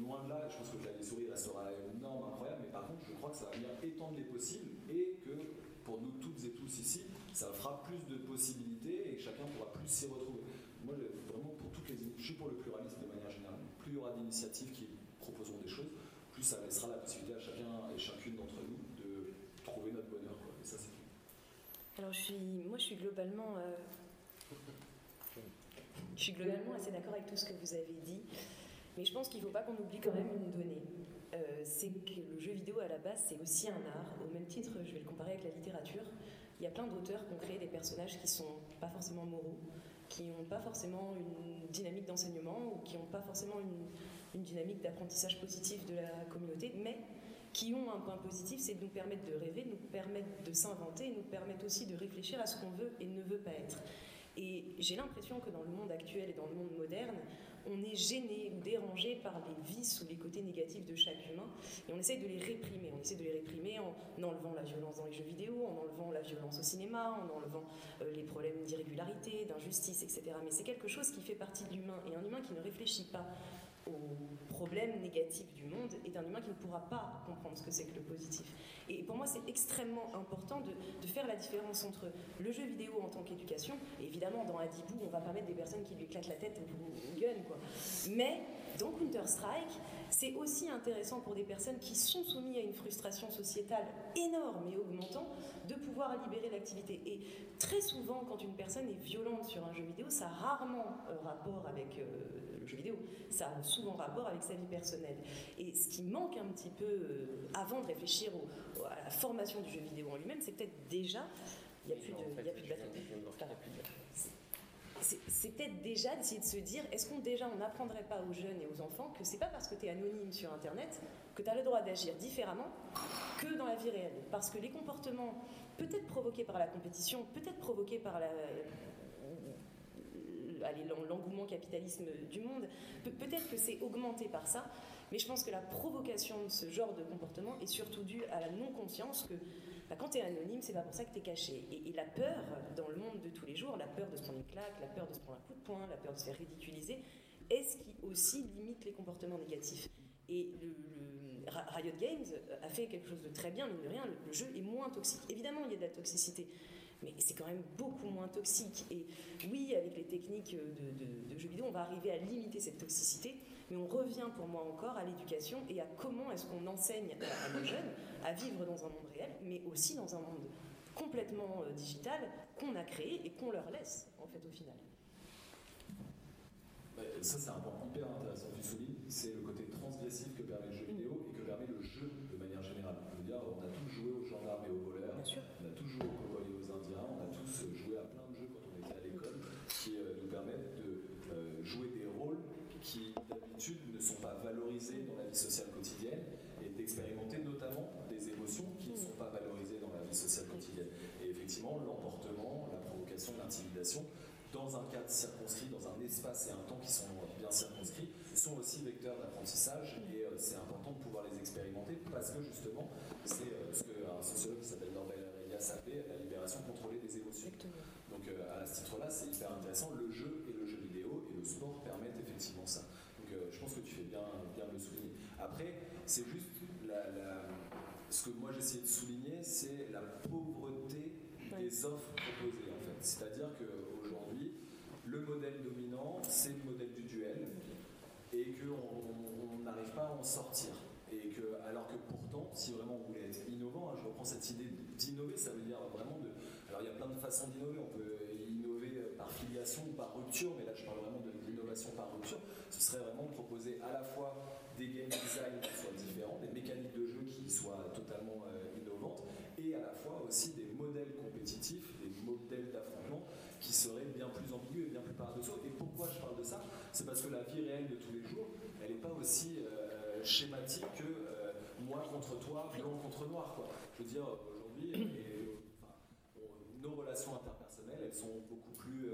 loin de là, je pense que la souris restera énorme, incroyable, mais par contre, je crois que ça va venir étendre les possibles et que pour nous toutes et tous ici, ça fera plus de possibilités et chacun pourra plus s'y retrouver. Moi, vraiment, pour toutes les, je suis pour le pluralisme de manière générale. Plus il y aura d'initiatives qui proposeront des choses, plus ça laissera la possibilité à chacun et chacune d'entre nous de trouver notre bonheur. Et ça, c'est Alors, je suis, moi, je suis globalement. Euh, je suis globalement assez d'accord avec tout ce que vous avez dit. Mais je pense qu'il ne faut pas qu'on oublie quand même une donnée. Euh, c'est que le jeu vidéo à la base, c'est aussi un art. Au même titre, je vais le comparer avec la littérature. Il y a plein d'auteurs qui ont créé des personnages qui ne sont pas forcément moraux, qui n'ont pas forcément une dynamique d'enseignement ou qui n'ont pas forcément une, dynamique d'apprentissage positif de la communauté, mais qui ont un point positif, c'est de nous permettre de rêver, de nous permettre de s'inventer, nous permettre aussi de réfléchir à ce qu'on veut et ne veut pas être. Et j'ai l'impression que dans le monde actuel et dans le monde moderne, on est gêné ou dérangé par les vices ou les côtés négatifs de chaque humain et on essaie de les réprimer. On essaie de les réprimer en enlevant la violence dans les jeux vidéo, en enlevant la violence au cinéma, en enlevant euh, les problèmes d'irrégularité, d'injustice, etc. Mais c'est quelque chose qui fait partie de l'humain et un humain qui ne réfléchit pas aux problèmes négatifs du monde est un humain qui ne pourra pas comprendre ce que c'est que le positif. Et pour moi, c'est extrêmement important de, faire la différence entre le jeu vidéo en tant qu'éducation, évidemment, dans Adibou, on va pas mettre des personnes qui lui éclatent la tête ou gun, quoi. Mais dans Counter-Strike, c'est aussi intéressant pour des personnes qui sont soumises à une frustration sociétale énorme et augmentant de pouvoir libérer l'activité. Et très souvent, quand une personne est violente sur un jeu vidéo, ça a rarement euh, rapport avec euh, le jeu vidéo, ça a souvent rapport avec sa vie personnelle. Et ce qui manque un petit peu, euh, avant de réfléchir à la formation du jeu vidéo en lui-même, c'est peut-être déjà il n'y a a plus de c'est peut-être déjà d'essayer de se dire est-ce qu'on déjà on n'apprendrait pas aux jeunes et aux enfants que c'est pas parce que tu es anonyme sur internet que tu as le droit d'agir différemment que dans la vie réelle? Parce que les comportements peut-être provoqués par la compétition peut-être provoqués par la l'engouement capitalisme du monde peut-être que c'est augmenté par ça mais je pense que la provocation de ce genre de comportement est surtout due à la non-conscience que bah, quand tu es anonyme, c'est pas pour ça que tu es caché. Et, la peur, dans le monde de tous les jours, la peur de se prendre une claque, la peur de se prendre un coup de poing, la peur de se faire ridiculiser, est ce qui aussi limite les comportements négatifs? Et le, Riot Games a fait quelque chose de très bien, mais de rien, le, jeu est moins toxique. Évidemment, il y a de la toxicité, mais c'est quand même beaucoup moins toxique. Et oui, avec les techniques de, de jeux vidéo, on va arriver à limiter cette toxicité, mais on revient pour moi encore à l'éducation et à comment est-ce qu'on enseigne à nos jeunes à vivre dans un monde réel, mais aussi dans un monde complètement euh, digital qu'on a créé et qu'on leur laisse, en fait, au final. ça, c'est un point hyper intéressant que tu soulignes, c'est le côté transgressif que permet le jeu vidéo et que permet le jeu de manière générale. On a tous joué aux gendarmes et aux voleurs, on a tous joué aux cowboys et aux indiens, on a tous joué à plein de jeux quand on était à l'école qui euh, nous permettent de euh, jouer des rôles qui d'habitude ne sont dans la vie sociale quotidienne et d'expérimenter notamment qui ne sont pas valorisées dans la vie sociale quotidienne. Et effectivement, l'emportement, la provocation, l'intimidation, dans un cadre circonscrit, dans un espace et un temps qui sont bien circonscrits, sont aussi vecteurs d'apprentissage et euh, c'est important de pouvoir les expérimenter parce que justement, c'est euh, ce qu'un sociologue qui s'appelle Norbert Elias appelait la libération contrôlée des émotions. Donc euh, à ce titre-là, c'est hyper intéressant. Le jeu et le jeu vidéo et le sport permettent effectivement ça. Donc je pense que tu fais bien, bien le souligner. Après, c'est juste la ce que moi j'essaie de souligner, c'est la pauvreté des offres proposées en fait. C'est-à-dire qu'aujourd'hui, le modèle dominant, c'est le modèle du duel et qu'on n'arrive pas à en sortir. Et que, alors que pourtant, si vraiment on voulait être innovant, hein, je reprends cette idée d'innover, ça veut dire vraiment de. Alors il y a plein de façons d'innover, on peut innover par filiation ou par rupture, mais là je parle vraiment de par rupture. Ce serait vraiment de proposer à la fois des game design qui soient différents, des mécaniques de jeu qui soient totalement euh, innovantes, et à la fois aussi des modèles compétitifs, des modèles d'affrontement qui seraient bien plus ambigus et bien plus paradoxaux. Et pourquoi je parle de ça? C'est parce que la vie réelle de tous les jours, elle n'est pas aussi euh, schématique que euh, moi contre toi, blanc contre noir. Je veux dire, aujourd'hui, nos relations interpersonnelles, elles sont beaucoup plus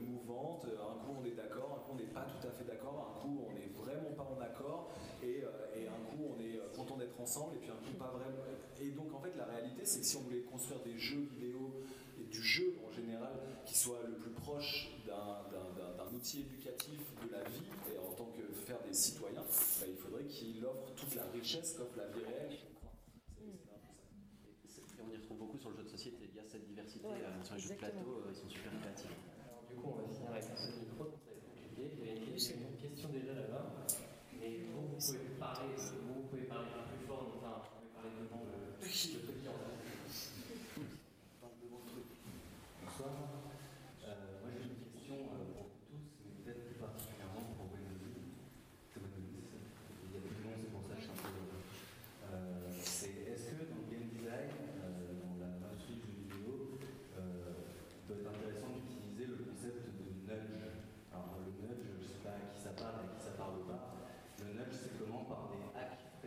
mouvantes. Un coup, on est d'accord, un coup, on n'est pas tout à fait d'accord, un coup, on n'est vraiment pas en accord, et, et un coup, on est content d'être ensemble, et puis un coup, pas vraiment. Et donc, en fait, la réalité, c'est que si on voulait construire des jeux vidéo et du jeu en général qui soit le plus proche d'un outil éducatif de la vie, et en tant que faire des citoyens, bah, il faudrait qu'il offre toute la richesse qu'offre la vie réelle. on y retrouve beaucoup sur le jeu de société. Sur les jeux de plateau, euh, ils sont super créatifs. Alors, du coup, on va finir avec micro, ça va être compliqué. Il y a une question déjà là-bas. Et vous, vous pouvez parler, vous pouvez parler un peu plus fort, enfin, vous pouvez parler devant le, le petit en Bonsoir.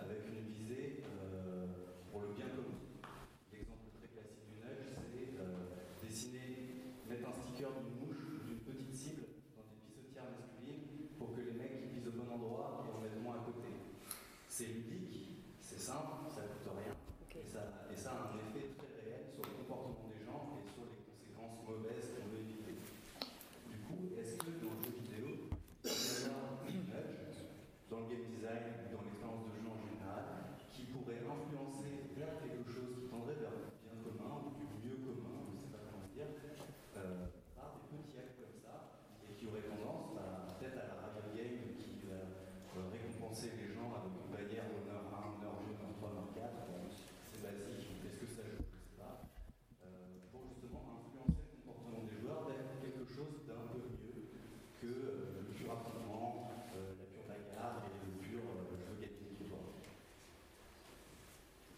Avec une visée euh, pour le bien commun. L'exemple très classique du piqueur d'une mouche ou d'une petite cible dans des pissotières masculines pour que les mecs visent au bon endroit et en mettent moins à côté. C'est ludique, c'est simple, ça ne coûte rien. Et, ça, et ça a un effet très réel sur le comportement des gens et sur les conséquences mauvaises qu'on veut éviter. Du coup, est-ce que dans le jeu vidéo, il y a un nudge dans le game design, dans l'expérience de jeu en général, qui pourrait influencer vers quelque chose qui tendrait vers le bien commun ou du mieux commun, je ne sais pas comment dire, euh, par des petits actes comme ça, et qui aurait tendance, bah, peut-être à la radio game qui va euh, récompenser les gens avec une bannière honneur 1, honneur 2, honneur 3, honneur 4, bon, c'est basique, est-ce que ça joue, je ne sais pas, euh, pour justement influencer le comportement des joueurs vers quelque chose d'un peu mieux que euh, le pur affrontement, euh, la pure bagarre et le pur euh, jeu gagné-victoire.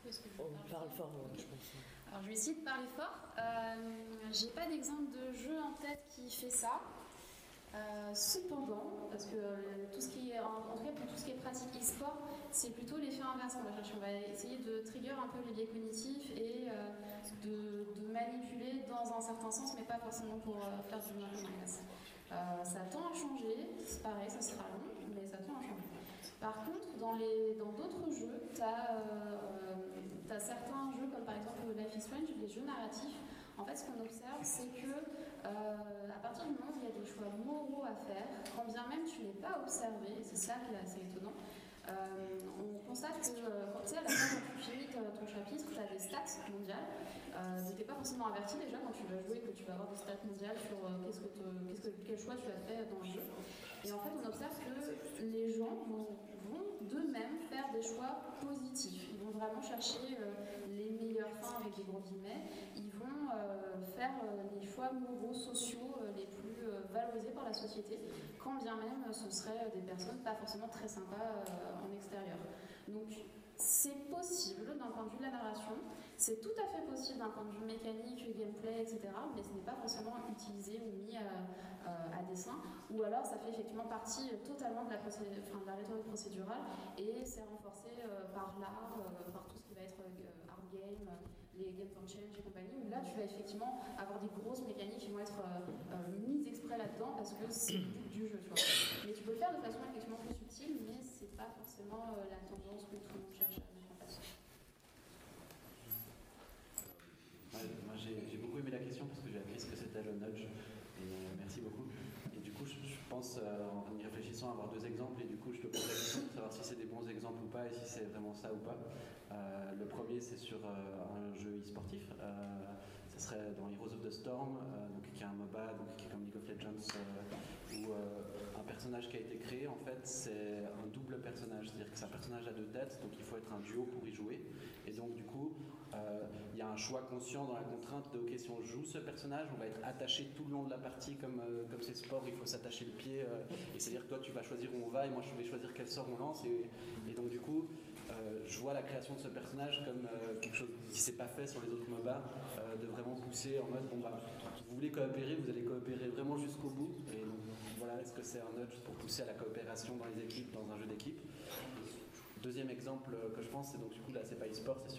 Est-ce que je On parle fort je pense. Alors je vais essayer de parler fort. Euh, J'ai pas d'exemple de jeu en tête qui fait ça. Euh, cependant, parce que euh, tout ce qui est, en, tout cas pour tout ce qui est pratique e-sport, c'est plutôt l'effet inverse qu'on va chercher. On va essayer de trigger un peu les biais cognitifs et euh, de, manipuler dans un certain sens, mais pas forcément pour faire du mal. Euh, ça tend à changer, c'est pareil, ça sera long, mais ça tend à changer. Par contre, dans les- dans d'autres jeux, tu as, certains jeux comme par exemple Life is Strange, les jeux narratifs. En fait, ce qu'on observe, c'est que euh, à partir du moment où il y a des choix moraux à faire, quand bien même tu n'es pas observé, c'est ça qui est assez étonnant, euh, on constate que euh, quand tu sais, à la fin, tu finis ton chapitre, tu as des stats mondiales. Euh, tu n'es pas forcément averti déjà quand tu vas jouer que tu vas avoir des stats mondiales sur qu'est-ce que- quel choix tu as fait dans le jeu. Et en fait, on observe que les gens vont, d'eux-mêmes faire des choix positifs. Ils vont vraiment chercher euh, les meilleures fins avec des gros guillemets. Ils vont euh, faire euh, les choix moraux, sociaux les plus valorisés par la société, quand bien même ce seraient des personnes pas forcément très sympas en extérieur. Donc, c'est possible d'un point de vue de la narration, c'est tout à fait possible d'un point de vue mécanique, gameplay, etc., mais ce n'est pas forcément utilisé ou mis à, euh, à dessin, ou alors ça fait effectivement partie euh, totalement de la, rhétorique procédurale et c'est renforcé euh, par l'art, euh, par tout ce qui va être euh, art game, euh, les game for change et compagnie, là tu vas effectivement avoir des grosses mécaniques qui vont être euh, euh, mises exprès là-dedans parce que c'est du jeu. Tu vois. Mais tu peux le faire de façon effectivement plus mais c'est pas forcément euh, la tendance que tout le à mettre en moi j'ai beaucoup aimé la question parce que j'ai appris ce que c'était le nudge et euh, merci beaucoup. Et du coup je, pense euh, en y réfléchissant avoir deux exemples et du coup je te pose la question de savoir si c'est des bons exemples ou pas et si c'est vraiment ça ou pas. Le premier c'est sur un jeu e-sportif. Ce serait dans Heroes of the Storm, donc, qui est un MOBA, donc, qui est comme League of Legends, personnage qui a été créé, en fait, c'est un double personnage. C'est-à-dire que c'est un personnage à deux têtes, donc il faut être un duo pour y jouer. Et donc, du coup, euh, il y a un choix conscient dans la contrainte de, ok, si on joue ce personnage, on va être attaché tout le long de la partie, comme euh, comme c'est sport, il faut s'attacher le pied. euh, et c'est-à-dire que toi, tu vas choisir où on va, et moi, je vais choisir quel sort on lance. Et, donc, du coup, euh, je vois la création de ce personnage comme quelque chose qui s'est pas fait sur les autres MOBA, de vraiment pousser en mode bon bah vous voulez coopérer, vous allez coopérer vraiment jusqu'au bout. Et donc, voilà, est-ce que c'est un nudge pour pousser à la coopération dans les équipes, dans un jeu d'équipe? Deuxième exemple que je pense, c'est donc du coup là c'est pas e-sport, c'est sur